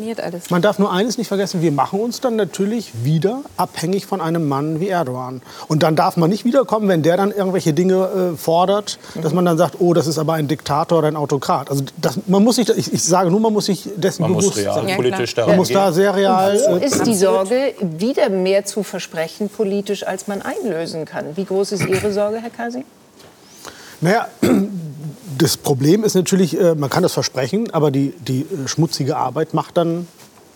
Man darf nur eines nicht vergessen. Wir machen uns dann natürlich wieder abhängig von einem Mann wie Erdogan. Und dann darf man nicht wiederkommen, wenn der dann irgendwelche Dinge äh, fordert, dass man dann sagt, oh, das ist aber ein Diktator oder ein Autokrat. Also das, man muss sich, ich, ich, sage nur, man muss sich dessen man bewusst muss real sein. politisch ja, man muss da sehr real. Und wo äh, ist die Sorge, wieder mehr zu versprechen politisch, als man einlösen kann? Wie groß ist Ihre Sorge, Herr Kasi? Naja, das Problem ist natürlich, äh, man kann das versprechen, aber die, die äh, schmutzige Arbeit macht dann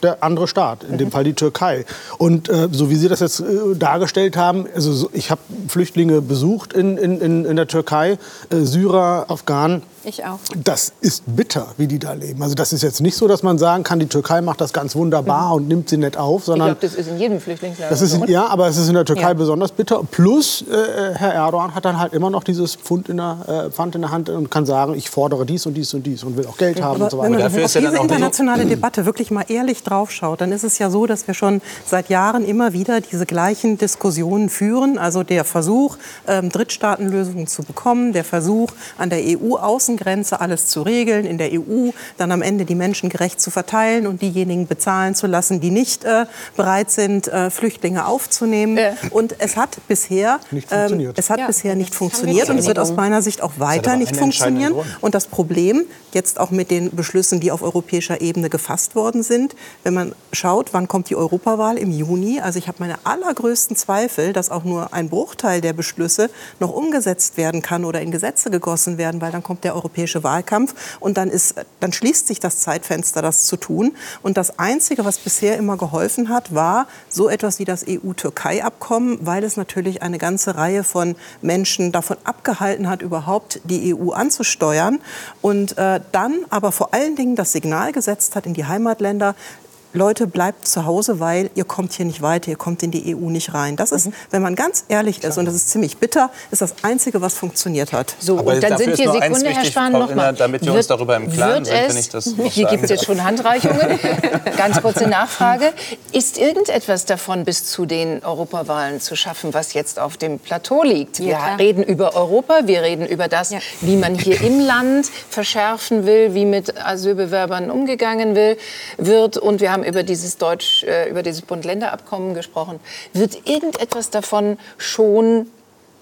der andere Staat, in dem mhm. Fall die Türkei. Und äh, so wie Sie das jetzt äh, dargestellt haben, also so, ich habe Flüchtlinge besucht in, in, in der Türkei, äh, Syrer, Afghanen. Ich auch. Das ist bitter, wie die da leben. Also das ist jetzt nicht so, dass man sagen kann, die Türkei macht das ganz wunderbar mhm. und nimmt sie nicht auf, sondern ich glaube, das ist in jedem Flüchtlingslager. Das ist in, ja, aber es ist in der Türkei ja. besonders bitter. Plus äh, Herr Erdogan hat dann halt immer noch dieses Pfund in der, äh, Pfand in der Hand und kann sagen, ich fordere dies und dies und dies und will auch Geld haben aber und so weiter. Wenn man auf diese internationale Debatte wirklich mal ehrlich draufschaut, dann ist es ja so, dass wir schon seit Jahren immer wieder diese gleichen Diskussionen führen. Also der Versuch, ähm, Drittstaatenlösungen zu bekommen, der Versuch, an der EU-Außen Außengrenze alles zu regeln, in der EU dann am Ende die Menschen gerecht zu verteilen und diejenigen bezahlen zu lassen, die nicht äh, bereit sind, äh, Flüchtlinge aufzunehmen. Ja. Und es hat bisher nicht funktioniert, ähm, es hat ja. bisher nicht funktioniert und es wird aus meiner Sicht auch weiter nicht funktionieren. Und das Problem jetzt auch mit den Beschlüssen, die auf europäischer Ebene gefasst worden sind, wenn man schaut, wann kommt die Europawahl im Juni, also ich habe meine allergrößten Zweifel, dass auch nur ein Bruchteil der Beschlüsse noch umgesetzt werden kann oder in Gesetze gegossen werden, weil dann kommt der europäische Wahlkampf und dann, ist, dann schließt sich das Zeitfenster, das zu tun. Und das Einzige, was bisher immer geholfen hat, war so etwas wie das EU-Türkei-Abkommen, weil es natürlich eine ganze Reihe von Menschen davon abgehalten hat, überhaupt die EU anzusteuern. Und äh, dann aber vor allen Dingen das Signal gesetzt hat in die Heimatländer, Leute, bleibt zu Hause, weil ihr kommt hier nicht weiter, ihr kommt in die EU nicht rein. Das ist, mhm. wenn man ganz ehrlich ist, und das ist ziemlich bitter, ist das Einzige, was funktioniert hat. So, Aber und dann sind hier Sekunde, Herr Spahn, noch mal. Damit wir wird, uns darüber im Klaren sind, wenn ich das Hier gibt es jetzt schon Handreichungen. ganz kurze Nachfrage. Ist irgendetwas davon bis zu den Europawahlen zu schaffen, was jetzt auf dem Plateau liegt? Ja, wir klar. reden über Europa, wir reden über das, ja. wie man hier im Land verschärfen will, wie mit Asylbewerbern umgegangen will, wird. Und wir haben haben über dieses Deutsch, äh, über dieses Bund-Länder-Abkommen gesprochen. Wird irgendetwas davon schon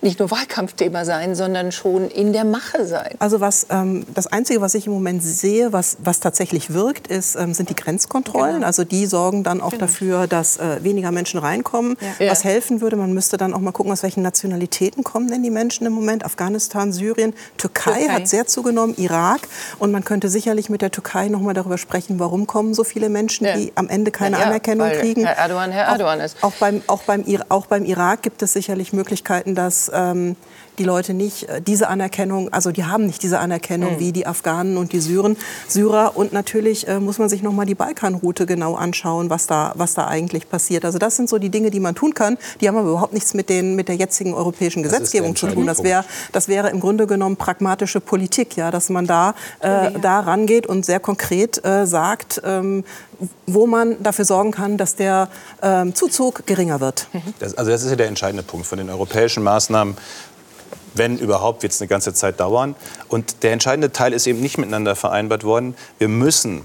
nicht nur Wahlkampfthema sein, sondern schon in der Mache sein. Also was ähm, das Einzige, was ich im Moment sehe, was, was tatsächlich wirkt, ist, ähm, sind die Grenzkontrollen. Genau. Also die sorgen dann auch genau. dafür, dass äh, weniger Menschen reinkommen. Ja. Was helfen würde, man müsste dann auch mal gucken, aus welchen Nationalitäten kommen denn die Menschen im Moment. Afghanistan, Syrien, Türkei, Türkei. hat sehr zugenommen, Irak. Und man könnte sicherlich mit der Türkei noch mal darüber sprechen, warum kommen so viele Menschen, ja. die am Ende keine ja, Anerkennung kriegen. Herr Erdogan, Herr Erdogan auch, ist. Auch beim, auch, beim, auch beim Irak gibt es sicherlich Möglichkeiten, dass ähm, die Leute nicht äh, diese Anerkennung, also die haben nicht diese Anerkennung mhm. wie die Afghanen und die Syren, Syrer. Und natürlich äh, muss man sich noch mal die Balkanroute genau anschauen, was da, was da eigentlich passiert. Also das sind so die Dinge, die man tun kann. Die haben aber überhaupt nichts mit, den, mit der jetzigen europäischen Gesetzgebung zu tun. Das, wär, das wäre im Grunde genommen pragmatische Politik, ja, dass man da, äh, da rangeht und sehr konkret äh, sagt, ähm, wo man dafür sorgen kann, dass der ähm, Zuzug geringer wird. Das, also das ist ja der entscheidende Punkt. Von den europäischen Maßnahmen wenn überhaupt, wird es eine ganze Zeit dauern. Und der entscheidende Teil ist eben nicht miteinander vereinbart worden. Wir müssen,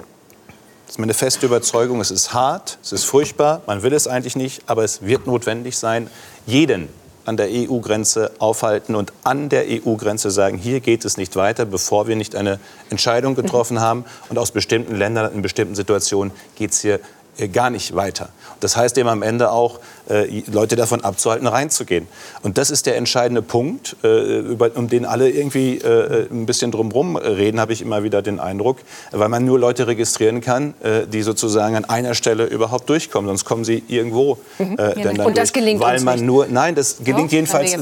das ist meine feste Überzeugung, es ist hart, es ist furchtbar, man will es eigentlich nicht, aber es wird notwendig sein, jeden an der EU-Grenze aufhalten und an der EU-Grenze sagen, hier geht es nicht weiter, bevor wir nicht eine Entscheidung getroffen haben. Und aus bestimmten Ländern, in bestimmten Situationen geht es hier äh, gar nicht weiter. Das heißt eben am Ende auch, äh, Leute davon abzuhalten, reinzugehen. Und das ist der entscheidende Punkt, äh, über, um den alle irgendwie äh, ein bisschen drumherum reden, habe ich immer wieder den Eindruck, weil man nur Leute registrieren kann, äh, die sozusagen an einer Stelle überhaupt durchkommen, sonst kommen sie irgendwo mhm. äh, dann, Und das gelingt weil man nicht. nur, nein, das gelingt Doch, jedenfalls.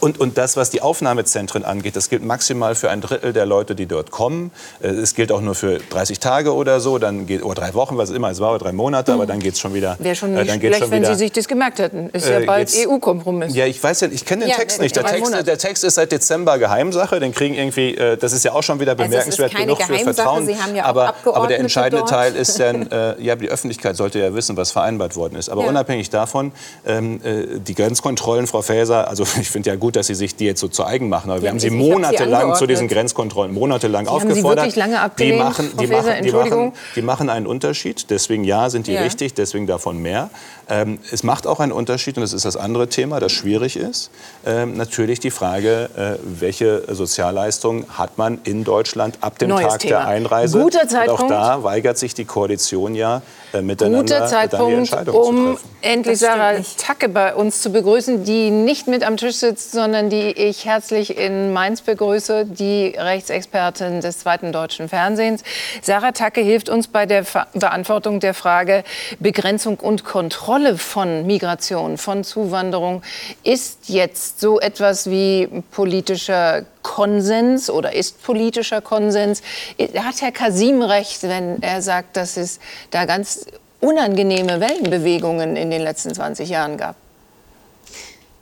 Und, und das, was die Aufnahmezentren angeht, das gilt maximal für ein Drittel der Leute, die dort kommen. Es gilt auch nur für 30 Tage oder so, dann geht oder drei Wochen, was immer es war, oder drei Monate, mhm. aber dann geht es schon wieder. Wäre schon nicht schlecht, schon wenn Sie sich das gemerkt hätten. Ist ja äh, bald EU-Kompromiss. Ja, ich weiß ja, ich kenne den ja, Text nicht. Der Text, der Text, ist seit Dezember Geheimsache. Den kriegen irgendwie, äh, das ist ja auch schon wieder bemerkenswert also genug für Vertrauen. Sie haben ja aber, aber der entscheidende dort. Teil ist dann, äh, ja, die Öffentlichkeit sollte ja wissen, was vereinbart worden ist. Aber ja. unabhängig davon, ähm, äh, die Grenzkontrollen, Frau Faeser, also ich finde ja gut, dass Sie sich die jetzt so zu eigen machen. Aber wir haben Sie monatelang zu diesen Grenzkontrollen monatelang die aufgefordert. Die machen, die, Faeser, machen, die, machen, die machen einen Unterschied. Deswegen ja, sind die ja. richtig. Deswegen davon mehr. Ähm, es macht macht auch einen Unterschied, und das ist das andere Thema, das schwierig ist, äh, natürlich die Frage, äh, welche Sozialleistungen hat man in Deutschland ab dem Neues Tag Thema. der Einreise. Guter Zeitpunkt. Und auch da weigert sich die Koalition ja äh, miteinander Guter dann die Zeitpunkt, Entscheidung zu um endlich Sarah nicht. Tacke bei uns zu begrüßen, die nicht mit am Tisch sitzt, sondern die ich herzlich in Mainz begrüße, die Rechtsexpertin des zweiten deutschen Fernsehens. Sarah Tacke hilft uns bei der Ver Beantwortung der Frage Begrenzung und Kontrolle von Migration, von Zuwanderung. Ist jetzt so etwas wie politischer Konsens oder ist politischer Konsens? Hat Herr Kasim recht, wenn er sagt, dass es da ganz unangenehme Wellenbewegungen in den letzten 20 Jahren gab?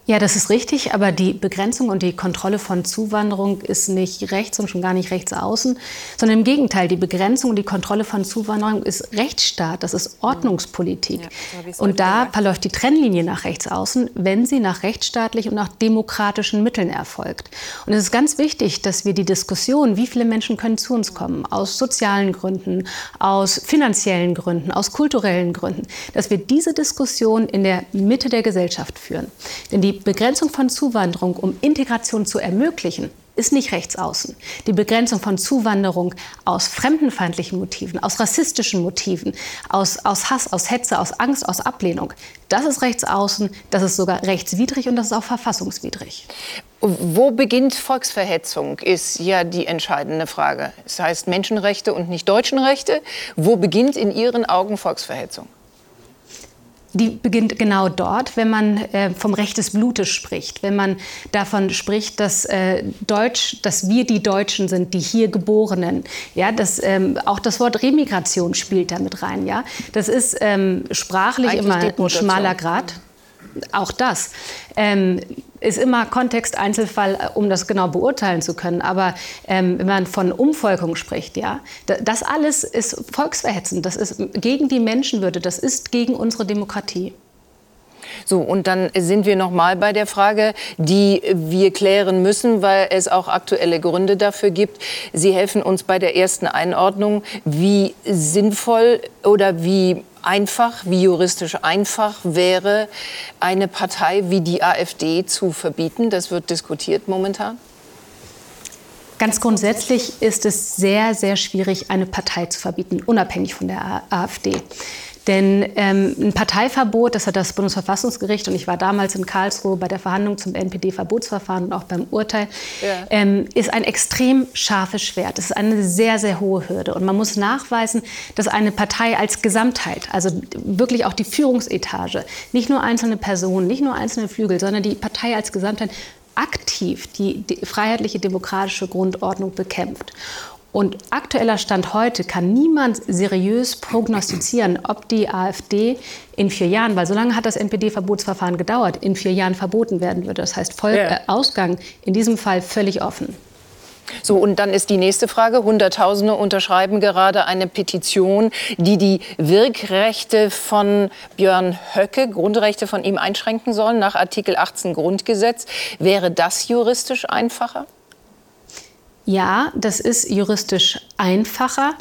Ja, das ist richtig, aber die Begrenzung und die Kontrolle von Zuwanderung ist nicht rechts und schon gar nicht rechts außen, sondern im Gegenteil, die Begrenzung und die Kontrolle von Zuwanderung ist Rechtsstaat, das ist Ordnungspolitik. Ja, und da verläuft die Trennlinie nach rechts außen, wenn sie nach rechtsstaatlichen und nach demokratischen Mitteln erfolgt. Und es ist ganz wichtig, dass wir die Diskussion, wie viele Menschen können zu uns kommen, aus sozialen Gründen, aus finanziellen Gründen, aus kulturellen Gründen, dass wir diese Diskussion in der Mitte der Gesellschaft führen. Denn die Begrenzung von Zuwanderung, um Integration zu ermöglichen, ist nicht rechts außen. Die Begrenzung von Zuwanderung aus fremdenfeindlichen Motiven, aus rassistischen Motiven, aus, aus Hass, aus Hetze, aus Angst, aus Ablehnung, das ist rechts außen, das ist sogar rechtswidrig und das ist auch verfassungswidrig. Wo beginnt Volksverhetzung, ist ja die entscheidende Frage. Es heißt Menschenrechte und nicht Deutschenrechte. Wo beginnt in Ihren Augen Volksverhetzung? Die beginnt genau dort, wenn man äh, vom Recht des Blutes spricht, wenn man davon spricht, dass äh, Deutsch, dass wir die Deutschen sind, die hier Geborenen. Ja, das, ähm, auch das Wort Remigration spielt damit rein. Ja, das ist ähm, sprachlich Eigentlich immer ein schmaler Grad. Auch das ähm, ist immer Kontext Einzelfall, äh, um das genau beurteilen zu können. Aber ähm, wenn man von Umvolkung spricht, ja, da- das alles ist volksverhetzend. Das ist gegen die Menschenwürde. Das ist gegen unsere Demokratie. So, und dann sind wir noch mal bei der Frage, die wir klären müssen, weil es auch aktuelle Gründe dafür gibt. Sie helfen uns bei der ersten Einordnung. Wie sinnvoll oder wie einfach, wie juristisch einfach wäre, eine Partei wie die AfD zu verbieten? Das wird diskutiert momentan. Ganz grundsätzlich ist es sehr, sehr schwierig, eine Partei zu verbieten, unabhängig von der AfD. Denn ähm, ein Parteiverbot, das hat das Bundesverfassungsgericht, und ich war damals in Karlsruhe bei der Verhandlung zum NPD-Verbotsverfahren und auch beim Urteil, Ja. ähm, ist ein extrem scharfes Schwert. Es ist eine sehr, sehr hohe Hürde. Und man muss nachweisen, dass eine Partei als Gesamtheit, also wirklich auch die Führungsetage, nicht nur einzelne Personen, nicht nur einzelne Flügel, sondern die Partei als Gesamtheit aktiv die, die freiheitliche demokratische Grundordnung bekämpft. Und aktueller Stand heute kann niemand seriös prognostizieren, ob die AfD in vier Jahren, weil so lange hat das NPD-Verbotsverfahren gedauert, in vier Jahren verboten werden würde. Das heißt, Voll Ja. äh, Ausgang in diesem Fall völlig offen. So, und dann ist die nächste Frage. Hunderttausende unterschreiben gerade eine Petition, die die Wirkrechte von Björn Höcke, Grundrechte von ihm einschränken soll, nach Artikel 18 Grundgesetz. Wäre das juristisch einfacher? Ja, das ist juristisch einfacher,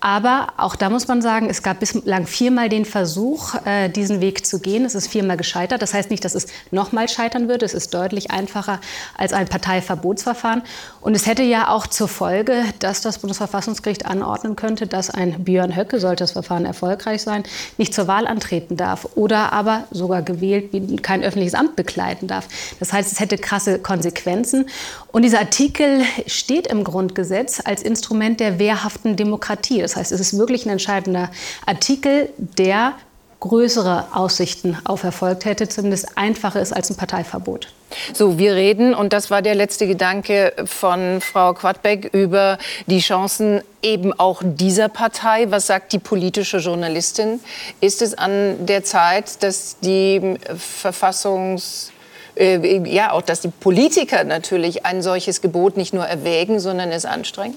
aber auch da muss man sagen, es gab bislang viermal den Versuch, äh, diesen Weg zu gehen. Es ist viermal gescheitert. Das heißt nicht, dass es nochmal scheitern würde. Es ist deutlich einfacher als ein Parteiverbotsverfahren. Und es hätte ja auch zur Folge, dass das Bundesverfassungsgericht anordnen könnte, dass ein Björn Höcke, sollte das Verfahren erfolgreich sein, nicht zur Wahl antreten darf oder aber sogar gewählt kein öffentliches Amt bekleiden darf. Das heißt, es hätte krasse Konsequenzen. Und dieser Artikel steht im Grundgesetz als Instrument der wehrhaften Demokratie. Das heißt, es ist wirklich ein entscheidender Artikel, der größere Aussichten auf Erfolg hätte, zumindest einfacher ist als ein Parteiverbot. So, wir reden, und das war der letzte Gedanke von Frau Quadbeck, über die Chancen eben auch dieser Partei. Was sagt die politische Journalistin? Ist es an der Zeit, dass die Verfassungs äh, ja, auch dass die Politiker natürlich ein solches Gebot nicht nur erwägen, sondern es anstrengen?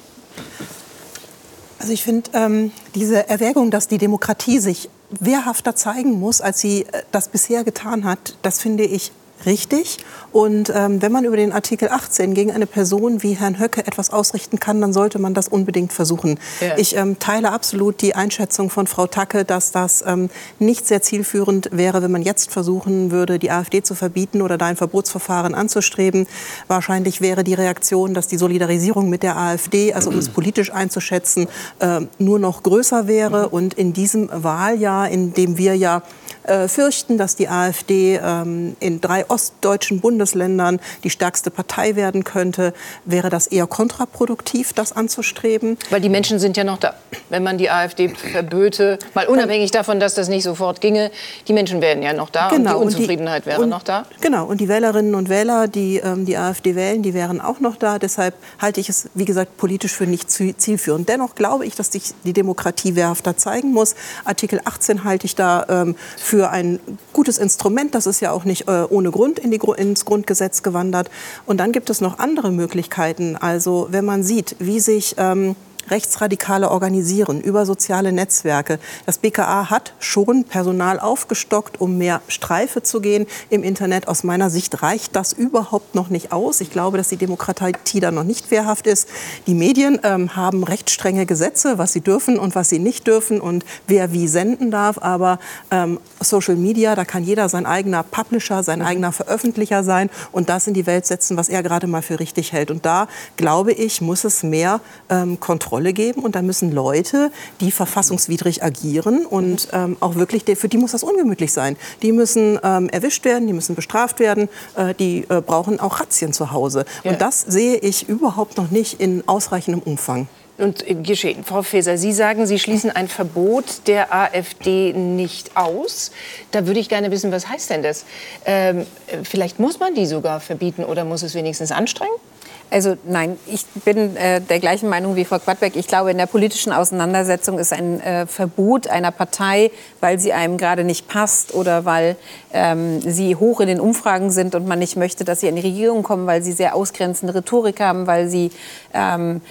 Also ich finde ähm, diese Erwägung, dass die Demokratie sich wehrhafter zeigen muss, als sie äh, das bisher getan hat, das finde ich richtig. Und ähm, wenn man über den Artikel 18 gegen eine Person wie Herrn Höcke etwas ausrichten kann, dann sollte man das unbedingt versuchen. Ja. Ich ähm, teile absolut die Einschätzung von Frau Tacke, dass das ähm, nicht sehr zielführend wäre, wenn man jetzt versuchen würde, die AfD zu verbieten oder da ein Verbotsverfahren anzustreben. Wahrscheinlich wäre die Reaktion, dass die Solidarisierung mit der AfD, also um es politisch einzuschätzen, äh, nur noch größer wäre. Und in diesem Wahljahr, in dem wir ja äh, fürchten, dass die AfD ähm, in drei ostdeutschen Bundesländern die stärkste Partei werden könnte, wäre das eher kontraproduktiv, das anzustreben. Weil die Menschen sind ja noch da. Wenn man die AfD verböte, mal unabhängig davon, dass das nicht sofort ginge, die Menschen wären ja noch da genau, und die Unzufriedenheit und die, wäre und, noch da. Genau, und die Wählerinnen und Wähler, die ähm, die AfD wählen, die wären auch noch da. Deshalb halte ich es, wie gesagt, politisch für nicht zielführend. Dennoch glaube ich, dass sich die Demokratie wehrhafter zeigen muss. Artikel 18 halte ich da ähm, für für ein gutes Instrument. Das ist ja auch nicht äh, ohne Grund in die, ins Grundgesetz gewandert. Und dann gibt es noch andere Möglichkeiten. Also wenn man sieht, wie sich ähm, Rechtsradikale organisieren über soziale Netzwerke. Das BKA hat schon Personal aufgestockt, um mehr Streife zu gehen im Internet. Aus meiner Sicht reicht das überhaupt noch nicht aus. Ich glaube, dass die Demokratie da noch nicht wehrhaft ist. Die Medien ähm, haben recht strenge Gesetze, was sie dürfen und was sie nicht dürfen und wer wie senden darf. Aber ähm, Social Media, da kann jeder sein eigener Publisher, sein eigener Veröffentlicher sein und das in die Welt setzen, was er gerade mal für richtig hält. Und da, glaube ich, muss es mehr ähm, Kontrolle Kontrolle geben. Und da müssen Leute, die verfassungswidrig agieren und ähm, auch wirklich, für die muss das ungemütlich sein. Die müssen ähm, erwischt werden, die müssen bestraft werden, äh, die äh, brauchen auch Razzien zu Hause. Ja. Und das sehe ich überhaupt noch nicht in ausreichendem Umfang. Und äh, geschehen. Frau Faeser, Sie sagen, Sie schließen ein Verbot der AfD nicht aus. Da würde ich gerne wissen, was heißt denn das? Ähm, vielleicht muss man die sogar verbieten oder muss es wenigstens anstrengen? Also nein, ich bin äh, der gleichen Meinung wie Frau Quadbeck. Ich glaube, in der politischen Auseinandersetzung ist ein äh, Verbot einer Partei, weil sie einem gerade nicht passt oder weil ähm, sie hoch in den Umfragen sind und man nicht möchte, dass sie in die Regierung kommen, weil sie sehr ausgrenzende Rhetorik haben, weil sie ähm,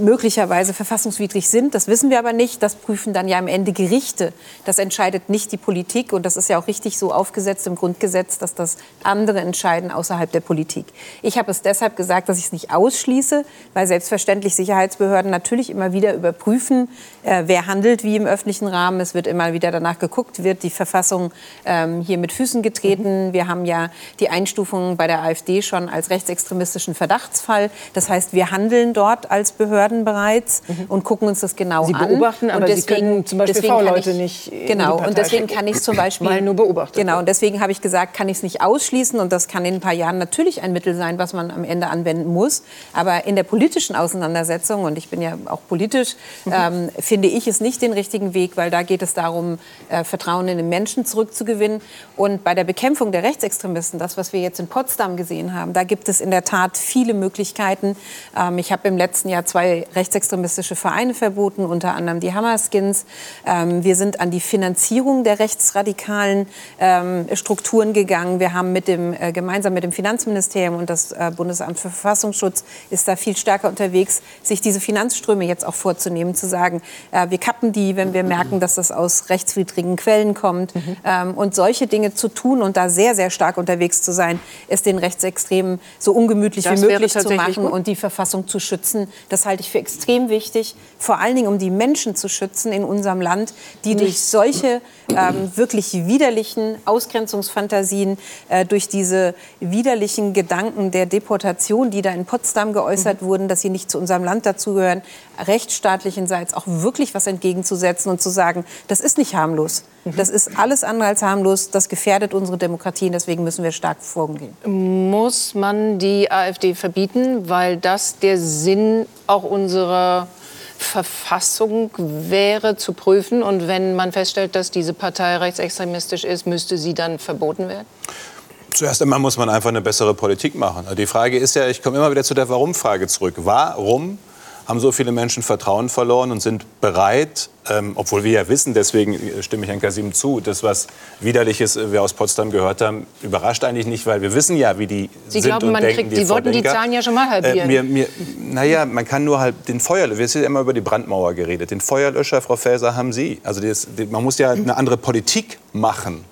möglicherweise verfassungswidrig sind. Das wissen wir aber nicht. Das prüfen dann ja am Ende Gerichte. Das entscheidet nicht die Politik und das ist ja auch richtig so aufgesetzt im Grundgesetz, dass das andere entscheiden außerhalb der Politik. Ich habe es deshalb gesagt, gesagt, dass ich es nicht ausschließe, weil selbstverständlich Sicherheitsbehörden natürlich immer wieder überprüfen, äh, wer handelt wie im öffentlichen Rahmen. Es wird immer wieder danach geguckt, wird die Verfassung ähm, hier mit Füßen getreten. Mhm. Wir haben ja die Einstufung bei der AfD schon als rechtsextremistischen Verdachtsfall. Das heißt, wir handeln dort als Behörden bereits mhm. und gucken uns das genau an. Sie beobachten, aber deswegen, Sie können zum Beispiel V-Leute nicht Genau, und deswegen kann ich zum Beispiel... Mal nur beobachten. Genau, und deswegen habe ich gesagt, kann ich es nicht ausschließen und das kann in ein paar Jahren natürlich ein Mittel sein, was man am Ende anwendet anwenden muss. Aber in der politischen Auseinandersetzung, und ich bin ja auch politisch, mhm. ähm, finde ich es nicht den richtigen Weg, weil da geht es darum, äh, Vertrauen in den Menschen zurückzugewinnen. Und bei der Bekämpfung der Rechtsextremisten, das, was wir jetzt in Potsdam gesehen haben, da gibt es in der Tat viele Möglichkeiten. Ähm, ich habe im letzten Jahr zwei rechtsextremistische Vereine verboten, unter anderem die Hammerskins. Ähm, wir sind an die Finanzierung der rechtsradikalen ähm, Strukturen gegangen. Wir haben mit dem, äh, gemeinsam mit dem Finanzministerium und das äh, Bundesamt für Verfassungsschutz ist da viel stärker unterwegs, sich diese Finanzströme jetzt auch vorzunehmen, zu sagen, äh, wir kappen die, wenn wir merken, dass das aus rechtswidrigen Quellen kommt. Mhm. Ähm, und solche Dinge zu tun und da sehr, sehr stark unterwegs zu sein, ist den Rechtsextremen so ungemütlich das wie möglich zu machen gut. und die Verfassung zu schützen. Das halte ich für extrem wichtig, vor allen Dingen um die Menschen zu schützen in unserem Land, die durch solche ähm, wirklich widerlichen Ausgrenzungsfantasien, äh, durch diese widerlichen Gedanken der Deportation, die da in Potsdam geäußert mhm. wurden, dass sie nicht zu unserem Land dazugehören, rechtsstaatlichenseits auch wirklich was entgegenzusetzen und zu sagen, das ist nicht harmlos. Mhm. Das ist alles andere als harmlos. Das gefährdet unsere Demokratie. Deswegen müssen wir stark vorgehen. Muss man die AfD verbieten, weil das der Sinn auch unserer Verfassung wäre zu prüfen. Und wenn man feststellt, dass diese Partei rechtsextremistisch ist, müsste sie dann verboten werden? Zuerst einmal muss man einfach eine bessere Politik machen. Die Frage ist ja, ich komme immer wieder zu der Warum-Frage zurück. Warum haben so viele Menschen Vertrauen verloren und sind bereit, ähm, obwohl wir ja wissen, deswegen stimme ich Herrn Kasim zu, das, was Widerliches äh, wir aus Potsdam gehört haben, überrascht eigentlich nicht, weil wir wissen ja, wie die Sie sind glauben, und man denken. Kriegt, Sie wollten die Zahlen ja schon mal halbieren. Äh, mir, mir, naja, man kann nur halt den Feuerlöscher, wir haben ja immer über die Brandmauer geredet, den Feuerlöscher, Frau Faeser, haben Sie. Also das, man muss ja eine andere Politik machen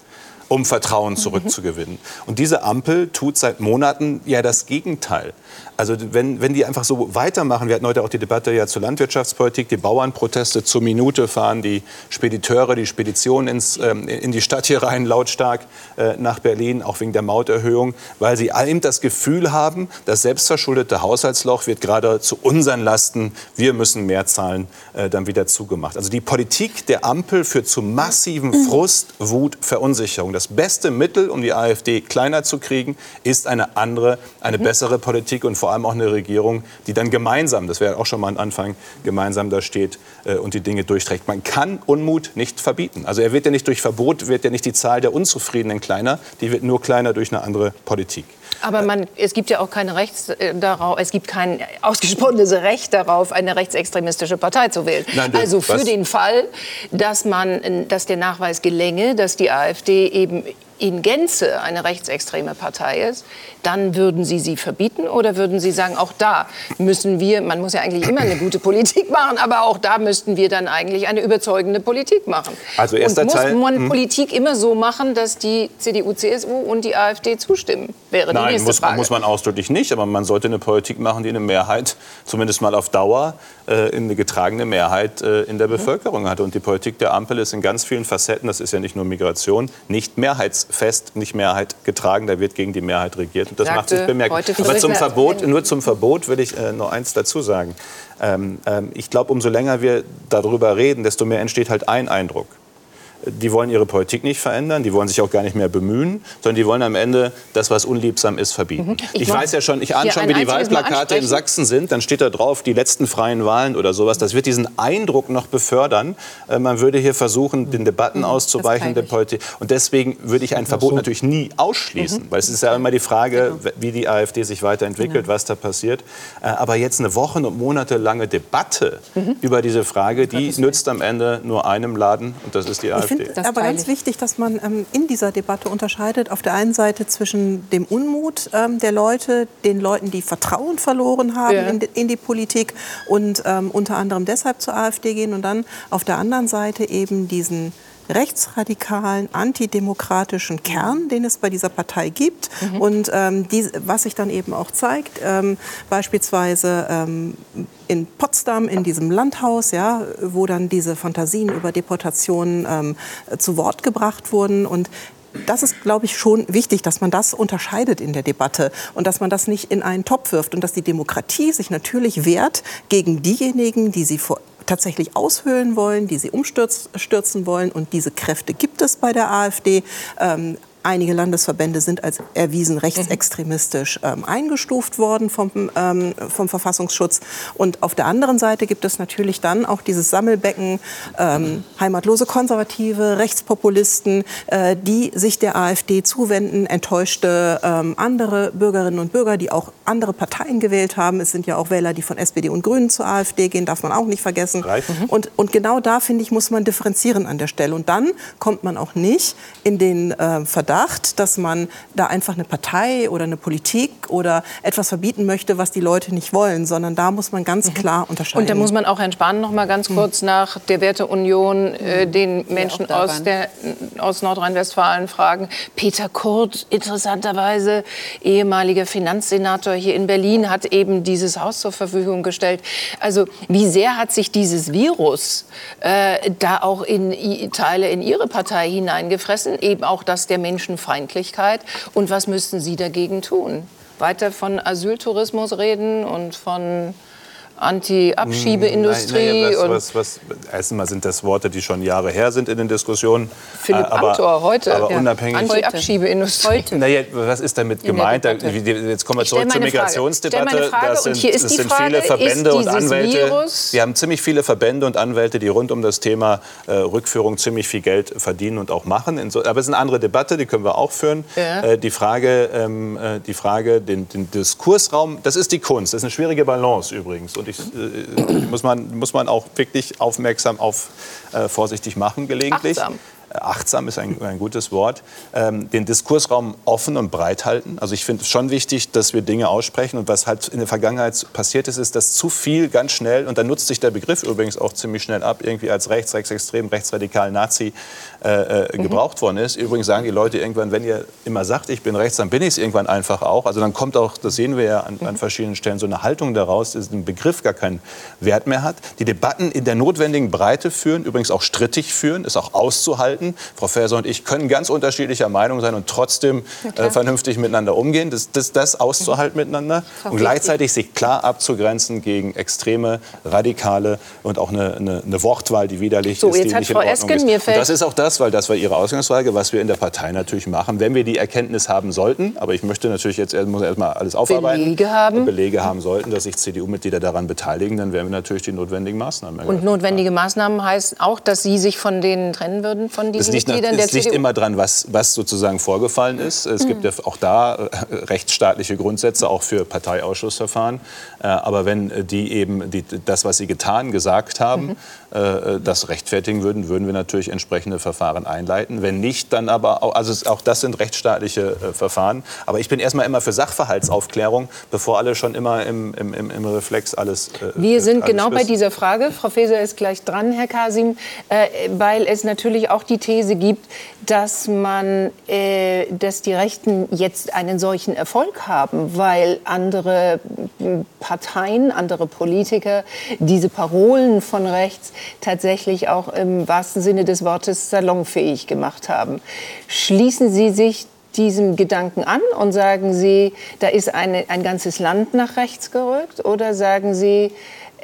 um Vertrauen zurückzugewinnen. Und diese Ampel tut seit Monaten ja das Gegenteil. Also wenn, wenn die einfach so weitermachen, wir hatten heute auch die Debatte ja zur Landwirtschaftspolitik, die Bauernproteste zur Minute fahren, die Spediteure, die Speditionen ins, ähm, in die Stadt hier rein, lautstark äh, nach Berlin, auch wegen der Mauterhöhung, weil sie eben das Gefühl haben, das selbstverschuldete Haushaltsloch wird gerade zu unseren Lasten, wir müssen mehr zahlen, äh, dann wieder zugemacht. Also die Politik der Ampel führt zu massiven Frust, Wut, Verunsicherung. Das beste Mittel, um die AfD kleiner zu kriegen, ist eine andere, eine bessere Politik und vor allem auch eine Regierung, die dann gemeinsam, das wäre auch schon mal ein Anfang, gemeinsam da steht äh, und die Dinge durchträgt. Man kann Unmut nicht verbieten. Also er wird ja nicht durch Verbot, wird ja nicht die Zahl der Unzufriedenen kleiner, die wird nur kleiner durch eine andere Politik. Aber man, es gibt ja auch keine Rechts äh, darauf, es gibt kein ausgesprochenes Recht darauf, eine rechtsextremistische Partei zu wählen. Nein, also für was? den Fall, dass man, dass der Nachweis gelänge, dass die AfD eben in Gänze eine rechtsextreme Partei ist, dann würden Sie sie verbieten oder würden Sie sagen, auch da müssen wir, man muss ja eigentlich immer eine gute Politik machen, aber auch da müssten wir dann eigentlich eine überzeugende Politik machen. Also erster und muss Teil, man hm. Politik immer so machen, dass die CDU, CSU und die AfD zustimmen? Wäre Nein, nächste muss, muss man ausdrücklich nicht, aber man sollte eine Politik machen, die eine Mehrheit, zumindest mal auf Dauer, äh, eine getragene Mehrheit äh, in der mhm. Bevölkerung hat. Und die Politik der Ampel ist in ganz vielen Facetten, das ist ja nicht nur Migration, nicht mehrheitsfest, nicht Mehrheit getragen, da wird gegen die Mehrheit regiert. Und das Sagte macht sich bemerkbar. Aber zum Verbot, nur zum Verbot will ich äh, noch eins dazu sagen. Ähm, ähm, ich glaube, umso länger wir darüber reden, desto mehr entsteht halt ein Eindruck die wollen ihre Politik nicht verändern, die wollen sich auch gar nicht mehr bemühen, sondern die wollen am Ende das, was unliebsam ist, verbieten. Mhm. Ich, ich weiß ja schon, ich ahne schon, wie die Wahlplakate in Sachsen sind. Dann steht da drauf, die letzten freien Wahlen oder sowas. Das wird diesen Eindruck noch befördern. Äh, man würde hier versuchen, den Debatten mhm. auszuweichen der Politik. Und deswegen würde ich ein Verbot natürlich nie ausschließen, mhm. weil es ist ja immer die Frage, genau. wie die AfD sich weiterentwickelt, was da passiert. Äh, aber jetzt eine Wochen- und monatelange Debatte mhm. über diese Frage, die nützt am Ende nur einem Laden und das ist die AfD finde es aber ganz wichtig, dass man ähm, in dieser Debatte unterscheidet. Auf der einen Seite zwischen dem Unmut ähm, der Leute, den Leuten, die Vertrauen verloren haben ja. in, in, die Politik und ähm, unter anderem deshalb zur AfD gehen. Und dann auf der anderen Seite eben diesen rechtsradikalen, antidemokratischen Kern, den es bei dieser Partei gibt. Mhm. Und ähm, die, was sich dann eben auch zeigt, ähm, beispielsweise ähm, in Potsdam, in diesem Landhaus, ja, wo dann diese Fantasien über Deportationen ähm, zu Wort gebracht wurden. Und das ist, glaube ich, schon wichtig, dass man das unterscheidet in der Debatte und dass man das nicht in einen Topf wirft und dass die Demokratie sich natürlich wehrt gegen diejenigen, die sie vor tatsächlich aushöhlen wollen, die sie umstürzen wollen. Und diese Kräfte gibt es bei der AfD. Ähm, Einige Landesverbände sind als erwiesen rechtsextremistisch ähm, eingestuft worden vom, ähm, vom Verfassungsschutz. Und auf der anderen Seite gibt es natürlich dann auch dieses Sammelbecken ähm, heimatlose Konservative, Rechtspopulisten, äh, die sich der AfD zuwenden, enttäuschte ähm, andere Bürgerinnen und Bürger, die auch andere Parteien gewählt haben. Es sind ja auch Wähler, die von SPD und Grünen zur AfD gehen, darf man auch nicht vergessen. Mhm. Und, und genau da, finde ich, muss man differenzieren an der Stelle. Und dann kommt man auch nicht in den äh, Verdacht, Verdacht, dass man da einfach eine Partei oder eine Politik oder etwas verbieten möchte, was die Leute nicht wollen, sondern da muss man ganz mhm. klar unterscheiden. Und da muss man auch entspannen, noch mal ganz mhm. kurz nach der Werteunion äh, mhm. den Menschen aus, der, aus Nordrhein-Westfalen fragen. Peter Kurt, interessanterweise ehemaliger Finanzsenator hier in Berlin, hat eben dieses Haus zur Verfügung gestellt. Also wie sehr hat sich dieses Virus äh, da auch in Teile in Ihre Partei hineingefressen? Eben auch, dass der Mensch Menschenfeindlichkeit. Und was müssten Sie dagegen tun? Weiter von Asyltourismus reden und von Anti-Abschiebeindustrie. Hm, was, was, was, erstmal sind das Worte, die schon Jahre her sind in den Diskussionen. Philipp äh, aber, Amthor, heute. Aber ja. unabhängig. Anti-Abschiebeindustrie. Naja, was ist damit gemeint? Da, jetzt kommen wir zurück zur Migrationsdebatte. Das sind, das sind Frage, viele Verbände und Anwälte. Virus wir haben ziemlich viele Verbände und Anwälte, die rund um das Thema äh, Rückführung ziemlich viel Geld verdienen und auch machen. So, aber es ist eine andere Debatte, die können wir auch führen. Ja. Äh, die Frage, ähm, äh, die Frage den, den Diskursraum, das ist die Kunst. Das ist eine schwierige Balance übrigens. Und ich, äh, muss, man, muss man auch wirklich aufmerksam auf, äh, vorsichtig machen gelegentlich. Achtsam. Achtsam ist ein, ein gutes Wort, ähm, den Diskursraum offen und breit halten. Also ich finde es schon wichtig, dass wir Dinge aussprechen. Und was halt in der Vergangenheit passiert ist, ist, dass zu viel ganz schnell, und da nutzt sich der Begriff übrigens auch ziemlich schnell ab, irgendwie als rechts, rechtsextrem, rechtsradikal, Nazi äh, äh, mhm. gebraucht worden ist. Übrigens sagen die Leute irgendwann, wenn ihr immer sagt, ich bin rechts, dann bin ich es irgendwann einfach auch. Also dann kommt auch, das sehen wir ja an, an verschiedenen Stellen, so eine Haltung daraus, dass ein Begriff gar keinen Wert mehr hat. Die Debatten in der notwendigen Breite führen, übrigens auch strittig führen, ist auch auszuhalten. Frau Faeser und ich können ganz unterschiedlicher Meinung sein und trotzdem äh, vernünftig miteinander umgehen. Das, das, das auszuhalten mhm. miteinander und gleichzeitig sich klar abzugrenzen gegen extreme, radikale und auch eine, eine, eine Wortwahl, die widerlich so, ist, jetzt die hat nicht Frau in Ordnung Esken, ist. Und das ist auch das, weil das war Ihre Ausgangsfrage, was wir in der Partei natürlich machen, wenn wir die Erkenntnis haben sollten. Aber ich möchte natürlich jetzt muss erst mal alles aufarbeiten. Belege haben. Belege haben sollten, dass sich CDU-Mitglieder daran beteiligen, dann werden wir natürlich die notwendigen Maßnahmen ergreifen. Und notwendige Maßnahmen heißt auch, dass Sie sich von denen trennen würden, von diesen liegt, Mitgliedern der CDU? Es liegt immer dran, was, was sozusagen vorgefallen ist. Es mhm. gibt ja auch da äh, rechtsstaatliche Grundsätze, auch für Parteiausschussverfahren. Äh, aber wenn äh, die eben die, das, was sie getan, gesagt haben, mhm. das rechtfertigen würden, würden wir natürlich entsprechende Verfahren einleiten. Wenn nicht, dann aber auch, also auch das sind rechtsstaatliche Verfahren. Aber ich bin erstmal immer für Sachverhaltsaufklärung, bevor alle schon immer im, im, im Reflex alles. Wir sind alles genau wissen. bei dieser Frage. Frau Faeser ist gleich dran, Herr Kasim, weil es natürlich auch die These gibt, dass man, dass die Rechten jetzt einen solchen Erfolg haben, weil andere Parteien, andere Politiker diese Parolen von rechts tatsächlich auch im wahrsten Sinne des Wortes salonfähig gemacht haben. Schließen Sie sich diesem Gedanken an und sagen Sie, da ist eine, ein ganzes Land nach rechts gerückt? Oder sagen Sie,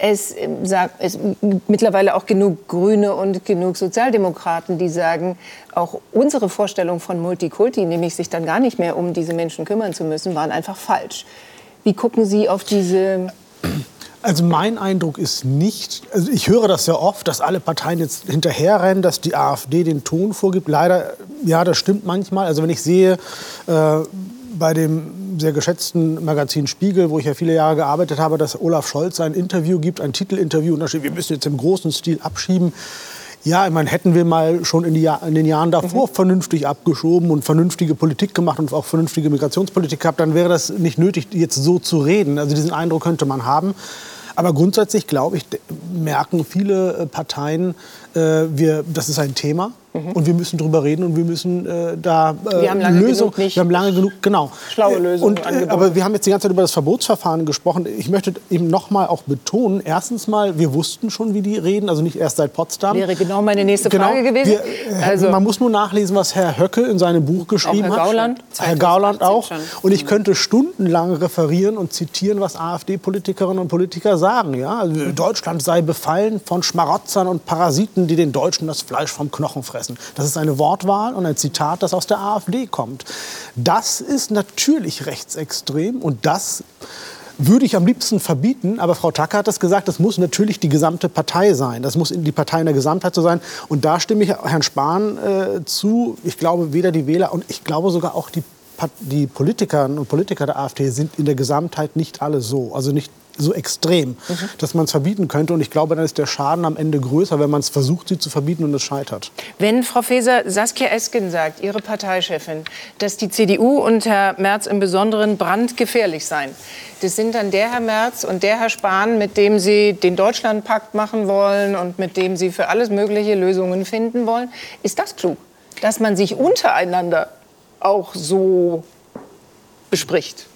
es, sagt, es mittlerweile auch genug Grüne und genug Sozialdemokraten, die sagen, auch unsere Vorstellung von Multikulti, nämlich sich dann gar nicht mehr um diese Menschen kümmern zu müssen, waren einfach falsch. Wie gucken Sie auf diese also mein Eindruck ist nicht, also ich höre das sehr oft, dass alle Parteien jetzt hinterherrennen, dass die AfD den Ton vorgibt. Leider, ja, das stimmt manchmal. Also wenn ich sehe, äh, bei dem sehr geschätzten Magazin Spiegel, wo ich ja viele Jahre gearbeitet habe, dass Olaf Scholz ein Interview gibt, ein Titelinterview, und da steht, wir müssen jetzt im großen Stil abschieben. Ja, ich meine, hätten wir mal schon in, die, in den Jahren davor mhm. vernünftig abgeschoben und vernünftige Politik gemacht und auch vernünftige Migrationspolitik gehabt, dann wäre das nicht nötig, jetzt so zu reden. Also diesen Eindruck könnte man haben. Aber grundsätzlich, glaube ich, merken viele äh, Parteien, äh, wir, das ist ein Thema. Mhm. Und wir müssen darüber reden und wir müssen äh, da äh, wir haben lange Lösung. Genug nicht wir haben lange genug, genau. Schlaue äh, Lösungen. Und, äh, aber wir haben jetzt die ganze Zeit über das Verbotsverfahren gesprochen. Ich möchte eben noch mal auch betonen: Erstens mal, wir wussten schon, wie die reden, also nicht erst seit Potsdam. Wäre genau meine nächste genau, Frage gewesen. Wir, äh, also, man muss nur nachlesen, was Herr Höcke in seinem Buch geschrieben auch Herr Gauland, hat. Herr Gauland auch. Und ich könnte stundenlang referieren und zitieren, was AfD-Politikerinnen und Politiker sagen. Ja? Also Deutschland sei befallen von Schmarotzern und Parasiten, die den Deutschen das Fleisch vom Knochen fressen. Das ist eine Wortwahl und ein Zitat, das aus der AfD kommt. Das ist natürlich rechtsextrem und das würde ich am liebsten verbieten, aber Frau Tacker hat das gesagt, das muss natürlich die gesamte Partei sein. Das muss die Partei in der Gesamtheit so sein. Und da stimme ich Herrn Spahn äh, zu. Ich glaube, weder die Wähler und ich glaube sogar auch die, die Politikerinnen und Politiker der AfD sind in der Gesamtheit nicht alle so. Also nicht so extrem, mhm. dass man es verbieten könnte. Und ich glaube, dann ist der Schaden am Ende größer, wenn man es versucht, sie zu verbieten und es scheitert. Wenn Frau Faeser Saskia Esken sagt, Ihre Parteichefin, dass die CDU und Herr Merz im Besonderen brandgefährlich seien, das sind dann der Herr Merz und der Herr Spahn, mit dem Sie den Deutschlandpakt machen wollen und mit dem Sie für alles mögliche Lösungen finden wollen. Ist das klug, dass man sich untereinander auch so bespricht?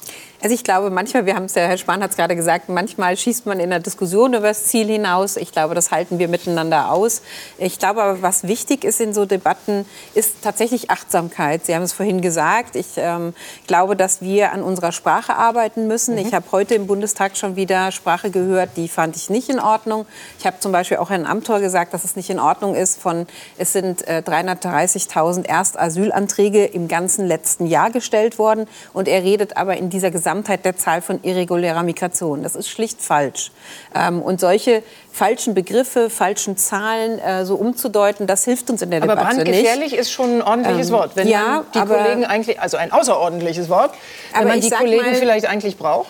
Also ich glaube, manchmal, wir haben es ja, Herr Spahn hat es gerade gesagt, manchmal schießt man in der Diskussion über das Ziel hinaus. Ich glaube, das halten wir miteinander aus. Ich glaube aber, was wichtig ist in so Debatten, ist tatsächlich Achtsamkeit. Sie haben es vorhin gesagt. Ich ähm, glaube, dass wir an unserer Sprache arbeiten müssen. Mhm. Ich habe heute im Bundestag schon wieder Sprache gehört, die fand ich nicht in Ordnung. Ich habe zum Beispiel auch Herrn Amthor gesagt, dass es nicht in Ordnung ist. Von, es sind äh, 330.000 Erstasylanträge im ganzen letzten Jahr gestellt worden. Und er redet aber in dieser Gesamt Gesamtheit der Zahl von irregulärer Migration. Das ist schlicht falsch. Ähm, und solche falschen Begriffe, falschen Zahlen äh, so umzudeuten, das hilft uns in der aber Debatte nicht. Aber brandgefährlich ist schon ein ordentliches ähm, Wort. Wenn ja, die Kollegen eigentlich, also ein außerordentliches Wort, wenn man die Kollegen mal, vielleicht eigentlich braucht.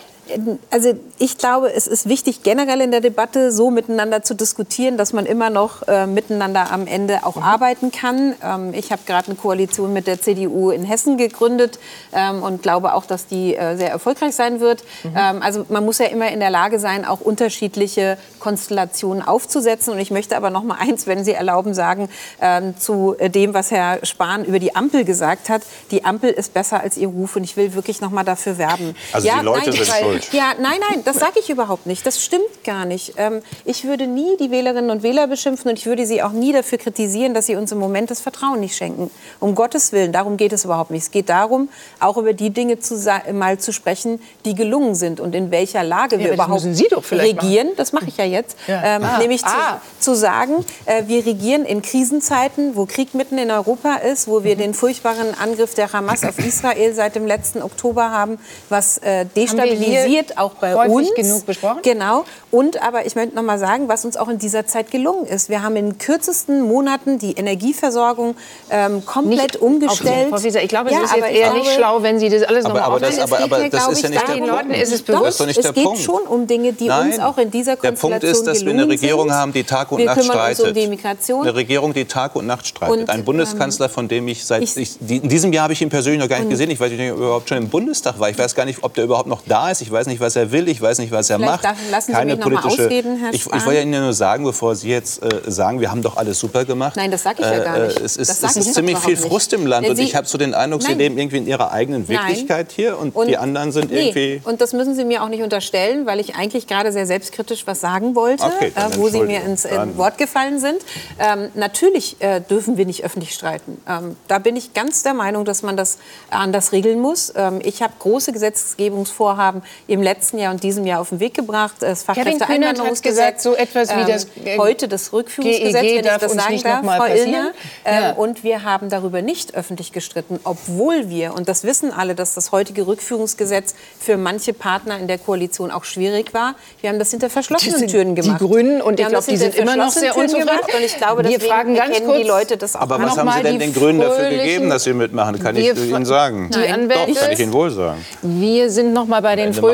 Also ich glaube, es ist wichtig, generell in der Debatte so miteinander zu diskutieren, dass man immer noch äh, miteinander am Ende auch mhm. arbeiten kann. Ähm, ich habe gerade eine Koalition mit der CDU in Hessen gegründet ähm, und glaube auch, dass die äh, sehr erfolgreich sein wird. Mhm. Ähm, also man muss ja immer in der Lage sein, auch unterschiedliche Konstellationen aufzusetzen. Und ich möchte aber noch mal eins, wenn Sie erlauben, sagen ähm, zu dem, was Herr Spahn über die Ampel gesagt hat. Die Ampel ist besser als Ihr Ruf und ich will wirklich noch mal dafür werben. Also ja, die Leute nein, sind weil, schuld. Ja, nein, nein, das sage ich überhaupt nicht. Das stimmt gar nicht. Ähm, ich würde nie die Wählerinnen und Wähler beschimpfen und ich würde sie auch nie dafür kritisieren, dass sie uns im Moment das Vertrauen nicht schenken. Um Gottes Willen, darum geht es überhaupt nicht. Es geht darum, auch über die Dinge zu, mal zu sprechen, die gelungen sind und in welcher Lage ja, wir überhaupt regieren. Machen. Das mache ich ja jetzt. Ja. Ähm, ah. Nämlich ah. Zu, zu, sagen, äh, wir regieren in Krisenzeiten, wo Krieg mitten in Europa ist, wo wir mhm. den furchtbaren Angriff der Hamas auf Israel seit dem letzten Oktober haben, was äh, destabilisiert auch bei uns. genug besprochen. Genau. Und aber ich möchte noch mal sagen, was uns auch in dieser Zeit gelungen ist. Wir haben in kürzesten Monaten die Energieversorgung ähm, komplett nicht umgestellt. Frau Wieser, ich glaube, es ja, ist jetzt eher glaube, nicht schlau, wenn Sie das alles aber, noch mal aber, das, aber, aber das ist ja nicht der Punkt. ist es bewusst. Das ist nicht es geht Punkt. schon um Dinge, die Nein, uns auch in dieser Konstellation Der Punkt ist, dass wir eine Regierung sind. haben, die Tag und wir Nacht streitet. Uns um die Migration. Eine Regierung, die Tag und Nacht streitet. Und, Ein Bundeskanzler, von dem ich seit ich, ich, in diesem Jahr habe ich ihn persönlich noch gar nicht gesehen. Ich weiß nicht, ob er überhaupt schon im Bundestag war. Ich weiß gar nicht, ob der überhaupt noch da ist. Ich weiß nicht, was er will. Ich weiß nicht, was er Vielleicht macht. lassen Sie Keine mich politische. Mal ausreden, Herr ich, ich wollte Ihnen nur sagen, bevor Sie jetzt äh, sagen, wir haben doch alles super gemacht. Nein, das sage ich ja gar nicht. Äh, es ist, es ist ziemlich viel Frust im Land. und ich habe so den Eindruck, Nein. Sie leben irgendwie in Ihrer eigenen Wirklichkeit Nein. hier und, und, die anderen sind nee. irgendwie. Und das müssen Sie mir auch nicht unterstellen, weil ich eigentlich gerade sehr selbstkritisch was sagen wollte, okay, äh, wo Sie mir ins äh, Wort gefallen sind. Ähm, natürlich äh, dürfen wir nicht öffentlich streiten. Ähm, da bin ich ganz der Meinung, dass man das anders regeln muss. Ähm, ich habe große Gesetzgebungsvorhaben im letzten Jahr und diesem Jahr auf den Weg gebracht. Das Fachkräfteeinwanderungsgesetz. gesagt, so etwas wie das ähm, heute das Rückführungsgesetz, GEG wenn ich das sagen darf, Frau Illner. Ähm, ja. Und wir haben darüber nicht öffentlich gestritten, obwohl wir, und das wissen alle, dass das heutige Rückführungsgesetz für manche Partner in der Koalition auch schwierig war. Wir haben das hinter verschlossenen Türen gemacht. Die Grünen, und ich glaube, die sind immer noch sehr unzufrieden. Und ich glaube, wir fragen ganz kurz, die Leute das auch. Aber was haben Sie denn den Grünen dafür gegeben, dass sie mitmachen? Kann ich Ihnen sagen. Die Anwälte, Doch, kann ich Ihnen wohl sagen. Wir sind noch mal bei den fröhlichen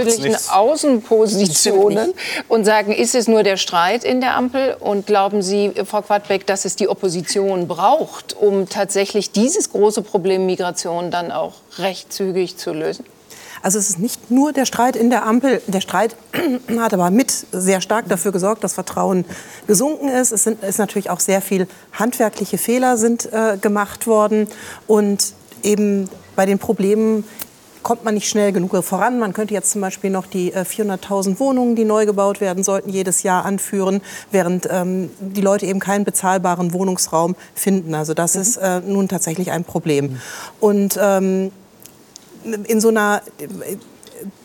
Außenpositionen und sagen, ist es nur der Streit in der Ampel? Und glauben Sie, Frau Quadbeck, dass es die Opposition braucht, um tatsächlich dieses große Problem Migration dann auch recht zügig zu lösen? Also es ist nicht nur der Streit in der Ampel. Der Streit hat aber mit sehr stark dafür gesorgt, dass Vertrauen gesunken ist. Es sind ist natürlich auch sehr viel handwerkliche Fehler sind äh, gemacht worden und eben bei den Problemen kommt man nicht schnell genug voran. Man könnte jetzt zum Beispiel noch die 400.000 äh, Wohnungen, die neu gebaut werden sollten, jedes Jahr anführen, während ähm, die Leute eben keinen bezahlbaren Wohnungsraum finden. Also das mhm. ist äh, nun tatsächlich ein Problem. Mhm. Und ähm, in so einer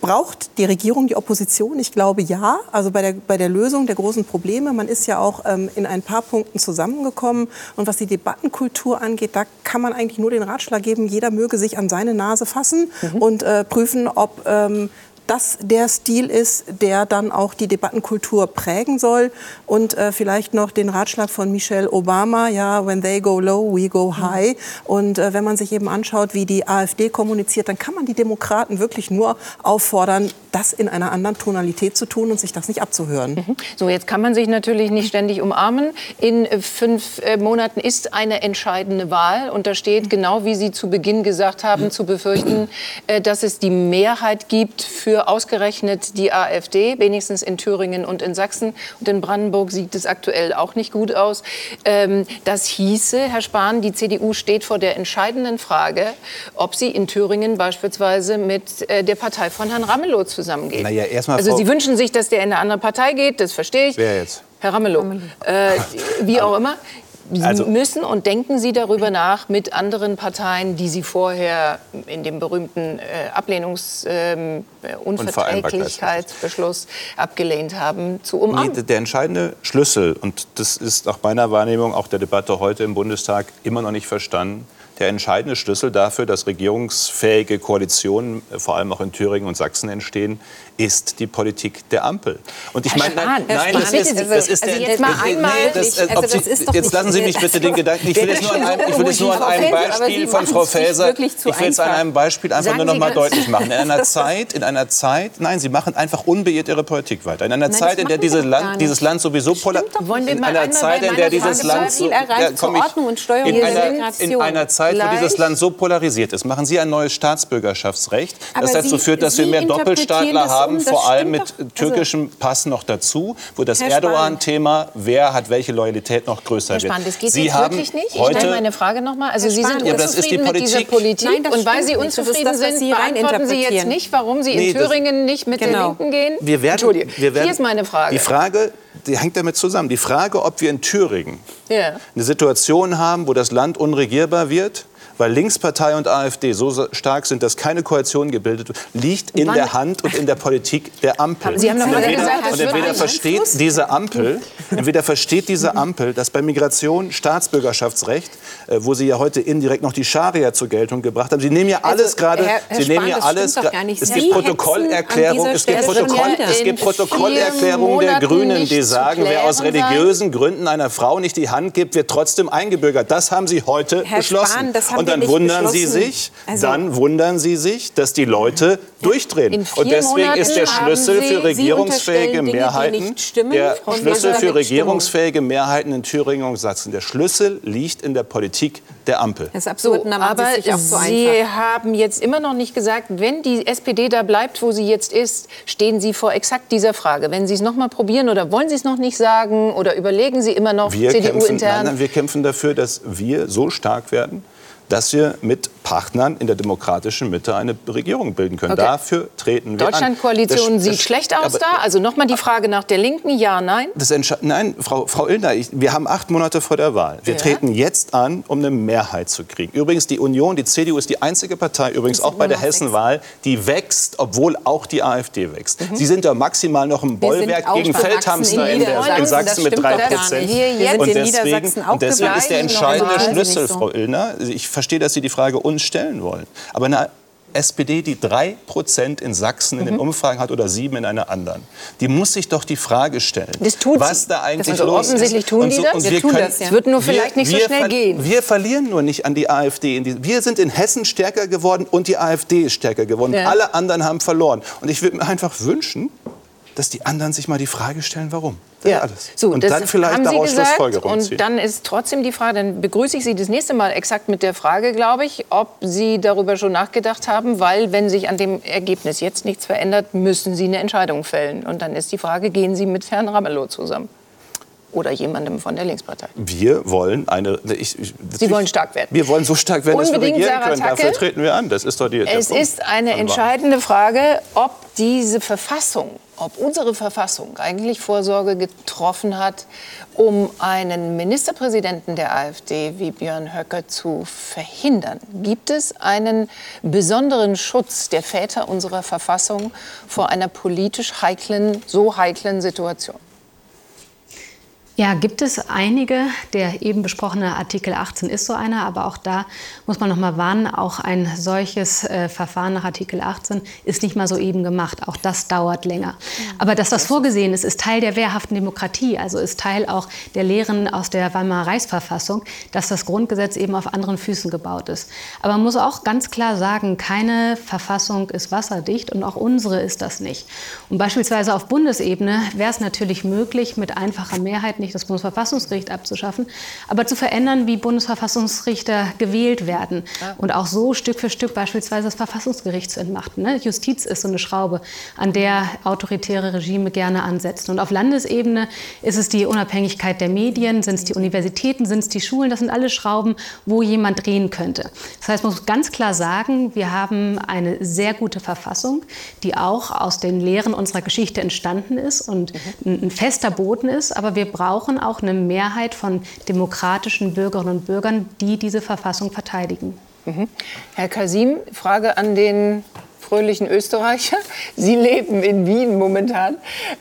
braucht die Regierung die Opposition? Ich glaube ja. Also bei der, bei der Lösung der großen Probleme. Man ist ja auch ähm, in ein paar Punkten zusammengekommen. Und was die Debattenkultur angeht, da kann man eigentlich nur den Ratschlag geben, jeder möge sich an seine Nase fassen mhm. und äh, prüfen, ob ähm, das der Stil ist, der dann auch die Debattenkultur prägen soll. Und äh, vielleicht noch den Ratschlag von Michelle Obama, ja, when they go low, we go high. Und äh, wenn man sich eben anschaut, wie die AfD kommuniziert, dann kann man die Demokraten wirklich nur auffordern, das in einer anderen Tonalität zu tun und sich das nicht abzuhören. Mhm. So, jetzt kann man sich natürlich nicht ständig umarmen. In äh, fünf äh, Monaten ist eine entscheidende Wahl und da steht genau, wie Sie zu Beginn gesagt haben, zu befürchten, äh, dass es die Mehrheit gibt für für ausgerechnet die AfD, wenigstens in Thüringen und in Sachsen. Und in Brandenburg sieht es aktuell auch nicht gut aus. Ähm, das hieße, Herr Spahn, die CDU steht vor der entscheidenden Frage, ob sie in Thüringen beispielsweise mit äh, der Partei von Herrn Ramelow zusammengeht. Naja, erstmal also Sie wünschen sich, dass der in eine andere Partei geht, das verstehe ich. Wer jetzt? Herr Ramelow. Ramelow. Äh, wie auch immer. Also, müssen und denken Sie darüber nach mit anderen Parteien, die Sie vorher in dem berühmten äh, Ablehnungsunverträglichkeitsbeschluss ähm, abgelehnt haben, zu umarmen? Nee, der entscheidende Schlüssel, und das ist nach meiner Wahrnehmung auch der Debatte heute im Bundestag immer noch nicht verstanden, der entscheidende Schlüssel dafür, dass regierungsfähige Koalitionen, äh, vor allem auch in Thüringen und Sachsen entstehen, ist die Politik der Ampel. Und ich meine, nein, nein das, ist, das ist also jetzt mal einmal. Also jetzt lassen Sie mich bitte den Gedanken. Ich will es nur an einem, ich will es nur an einem Beispiel von Frau Faeser. Ich will es an einem Beispiel einfach nur noch mal deutlich machen. In einer Zeit, in einer Zeit, nein, Sie machen einfach unbeirrt Ihre Politik weiter. In einer Zeit, in der diese Land, dieses Land sowieso polarisiert. In einer Zeit, in der dieses Land so, in einer Zeit, wo dieses Land so polarisiert ist, machen Sie ein neues Staatsbürgerschaftsrecht, das dazu führt, dass wir mehr Doppelstaatler haben haben, vor allem mit doch. türkischem also, Pass noch dazu, wo das Erdogan-Thema, wer hat welche Loyalität noch größer Herr wird. Das geht Sie haben wirklich nicht. Ich stelle meine Frage noch mal. Also Sie sind unzufrieden ja, das ist die mit dieser Politik Nein, und weil Sie unzufrieden das, sind, Sie beantworten Sie jetzt nicht, warum Sie in nee, Thüringen nicht mit genau. der Linken gehen? Wir werden, wir werden, Hier ist meine Frage. Die Frage, die hängt damit zusammen. Die Frage, ob wir in Thüringen yeah. eine Situation haben, wo das Land unregierbar wird, weil Linkspartei und AfD so stark sind, dass keine Koalition gebildet wird, liegt in Wann? der Hand und in der Politik der Ampel. Sie haben doch entweder, gesagt, und entweder versteht diese Ampel, entweder versteht diese Ampel, dass bei Migration Staatsbürgerschaftsrecht, äh, wo Sie ja heute indirekt noch die Scharia zur Geltung gebracht haben, Sie nehmen ja alles also, gerade, Sie nehmen ja alles, es gibt Protokollerklärung, es gibt Protokoll, es gibt Protokollerklärungen der Grünen, die sagen, wer aus religiösen Gründen einer Frau nicht die Hand gibt, wird trotzdem eingebürgert. Das haben Sie heute Herr beschlossen. Spahn, und dann wundern Sie sich, also dann wundern Sie sich, dass die Leute durchdrehen. Und deswegen Monaten ist der Schlüssel für regierungsfähige Dinge, Mehrheiten, der Schlüssel für regierungsfähige Mehrheiten in Thüringen und Sachsen. Der Schlüssel liegt in der Politik der Ampel. Das ist absurd, so, aber so Sie einfach. haben jetzt immer noch nicht gesagt, wenn die SPD da bleibt, wo sie jetzt ist, stehen Sie vor exakt dieser Frage. Wenn Sie es noch mal probieren oder wollen Sie es noch nicht sagen oder überlegen Sie immer noch CDU-intern? Wir kämpfen dafür, dass wir so stark werden, dass wir mit Partnern in der demokratischen Mitte eine Regierung bilden können. Okay. Dafür treten wir Deutschlandkoalition sieht schlecht aus da. Also nochmal die Frage nach der Linken. Ja, nein? nein, Frau, Frau Illner, ich, wir haben acht Monate vor der Wahl. Wir ja. treten jetzt an, um eine Mehrheit zu kriegen. Übrigens, die Union, die CDU ist die einzige Partei, übrigens auch bei der Hessenwahl, die wächst, obwohl auch die AfD wächst. Mhm. Sie sind da maximal noch im Bollwerk gegen Feldhamster in, der, in Sachsen mit drei Prozent. Und deswegen, und deswegen ist der entscheidende Schlüssel, Frau Illner, ich verstehe, dass Sie die Frage uns stellen wollen. Aber eine SPD, die drei Prozent in Sachsen in den mhm. Umfragen hat oder sieben in einer anderen, die muss sich doch die Frage stellen, das tut was sie. da eigentlich das los offensichtlich ist. Offensichtlich tun die das. Und wir, können, das, ja. Wird nur vielleicht wir, nicht so schnell gehen. Wir verlieren nur nicht an die AfD. Wir sind in Hessen stärker geworden und die AfD ist stärker geworden. Ja. Alle anderen haben verloren. Und ich würde mir einfach wünschen, dass die anderen sich mal die Frage stellen, warum. Ja. Alles. So, und dann vielleicht daraus Schlussfolgerungen ziehen. Und dann ist trotzdem die Frage, dann begrüße ich Sie das nächste Mal exakt mit der Frage, glaube ich, ob Sie darüber schon nachgedacht haben, weil wenn sich an dem Ergebnis jetzt nichts verändert, müssen Sie eine Entscheidung fällen. Und dann ist die Frage, gehen Sie mit Herrn Ramelow zusammen? Oder jemandem von der Linkspartei. Wir wollen eine. Ich, ich, Sie wollen stark werden. Wir wollen so stark werden, Unbedingt, dass wir regieren können. Dafür treten wir an. Das ist doch die. Es ist eine entscheidende Frage, ob diese Verfassung ob unsere Verfassung eigentlich Vorsorge getroffen hat, um einen Ministerpräsidenten der AfD wie Björn Höcke zu verhindern. Gibt es einen besonderen Schutz der Väter unserer Verfassung vor einer politisch heiklen, so heiklen Situation? Ja, gibt es einige. Der eben besprochene Artikel 18 ist so einer, aber auch da muss man noch mal warnen, auch ein solches äh, Verfahren nach Artikel 18 ist nicht mal so eben gemacht. Auch das dauert länger. Aber dass das vorgesehen ist, ist Teil der wehrhaften Demokratie, also ist Teil auch der Lehren aus der Weimarer Reichsverfassung, dass das Grundgesetz eben auf anderen Füßen gebaut ist. Aber man muss auch ganz klar sagen, keine Verfassung ist wasserdicht und auch unsere ist das nicht. Und beispielsweise auf Bundesebene wäre es natürlich möglich, mit einfacher Mehrheit nicht das Bundesverfassungsgericht abzuschaffen, aber zu verändern, wie Bundesverfassungsrichter gewählt werden. Und auch so Stück für Stück beispielsweise das Verfassungsgericht zu entmachten. Ne? Justiz ist so eine Schraube, an der autoritäre Regime gerne ansetzen. Und auf Landesebene ist es die Unabhängigkeit der Medien, sind es die Universitäten, sind es die Schulen. Das sind alle Schrauben, wo jemand drehen könnte. Das heißt, man muss ganz klar sagen, wir haben eine sehr gute Verfassung, die auch aus den Lehren unserer Geschichte entstanden ist und mhm. ein fester Boden ist. Aber wir brauchen brauchen auch eine Mehrheit von demokratischen Bürgerinnen und Bürgern, die diese Verfassung verteidigen. Mhm. Herr Kasim, Frage an den fröhlichen Österreicher. Sie leben in Wien momentan.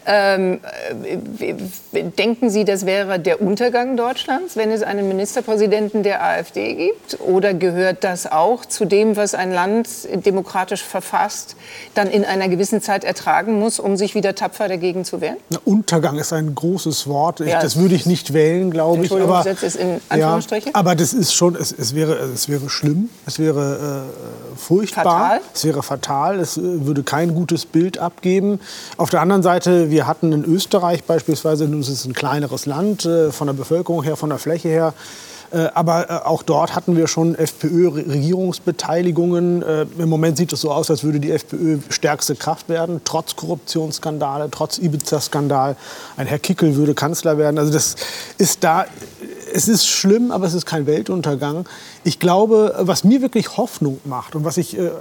Ähm, äh, denken Sie, das wäre der Untergang Deutschlands, wenn es einen Ministerpräsidenten der AfD gibt? Oder gehört das auch zu dem, was ein Land demokratisch verfasst, dann in einer gewissen Zeit ertragen muss, um sich wieder tapfer dagegen zu wehren? Na, Untergang ist ein großes Wort. Ich, ja, das würde ich nicht wählen, glaube ich. Aber, ist in Anführungsstriche. Ja, aber das ist schon, es, es, wäre, es wäre schlimm, es wäre äh, furchtbar, fatal. es wäre fatal, es äh, würde kein gutes Bild abgeben. Auf der anderen Seite, wir hatten in Österreich beispielsweise, nun ist es ein kleineres Land, äh, von der Bevölkerung her, von der Fläche her, äh, aber auch dort hatten wir schon FPÖ-Regierungsbeteiligungen. Im Moment sieht es so aus, als würde die FPÖ stärkste Kraft werden, trotz Korruptionsskandale, trotz Ibiza-Skandal. Ein Herr Kickel würde Kanzler werden. Also das ist da es ist schlimm, aber es ist kein Weltuntergang. Ich glaube, was mir wirklich Hoffnung macht und was ich, äh,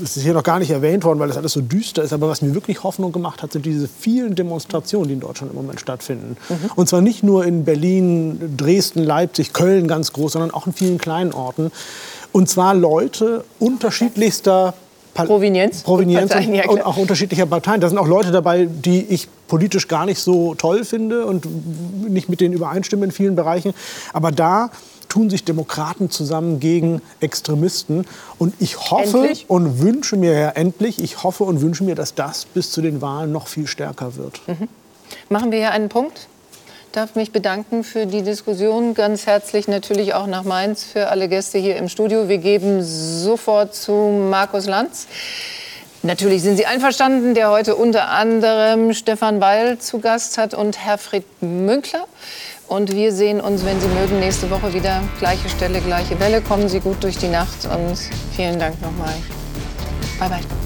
das ist hier noch gar nicht erwähnt worden, weil das alles so düster ist, aber was mir wirklich Hoffnung gemacht hat, sind diese vielen Demonstrationen, die in Deutschland im Moment stattfinden. Mhm. Und zwar nicht nur in Berlin, Dresden, Leipzig, Köln ganz groß, sondern auch in vielen kleinen Orten. Und zwar Leute unterschiedlichster Provenienz, Provenienz und, ja, und, auch unterschiedlicher Parteien. Da sind auch Leute dabei, die ich politisch gar nicht so toll finde und nicht mit denen übereinstimme in vielen Bereichen. Aber da tun sich Demokraten zusammen gegen Extremisten. Und ich hoffe endlich? und wünsche mir ja endlich, ich hoffe und wünsche mir, dass das bis zu den Wahlen noch viel stärker wird. Mhm. Machen wir hier einen Punkt? Darf mich bedanken für die Diskussion. Ganz herzlich natürlich auch nach Mainz für alle Gäste hier im Studio. Wir geben sofort zu Markus Lanz. Natürlich sind Sie einverstanden, der heute unter anderem Stefan Weil zu Gast hat und Herfried Münkler. Und wir sehen uns, wenn Sie mögen, nächste Woche wieder. Gleiche Stelle, gleiche Welle. Kommen Sie gut durch die Nacht und vielen Dank nochmal. Bye, bye.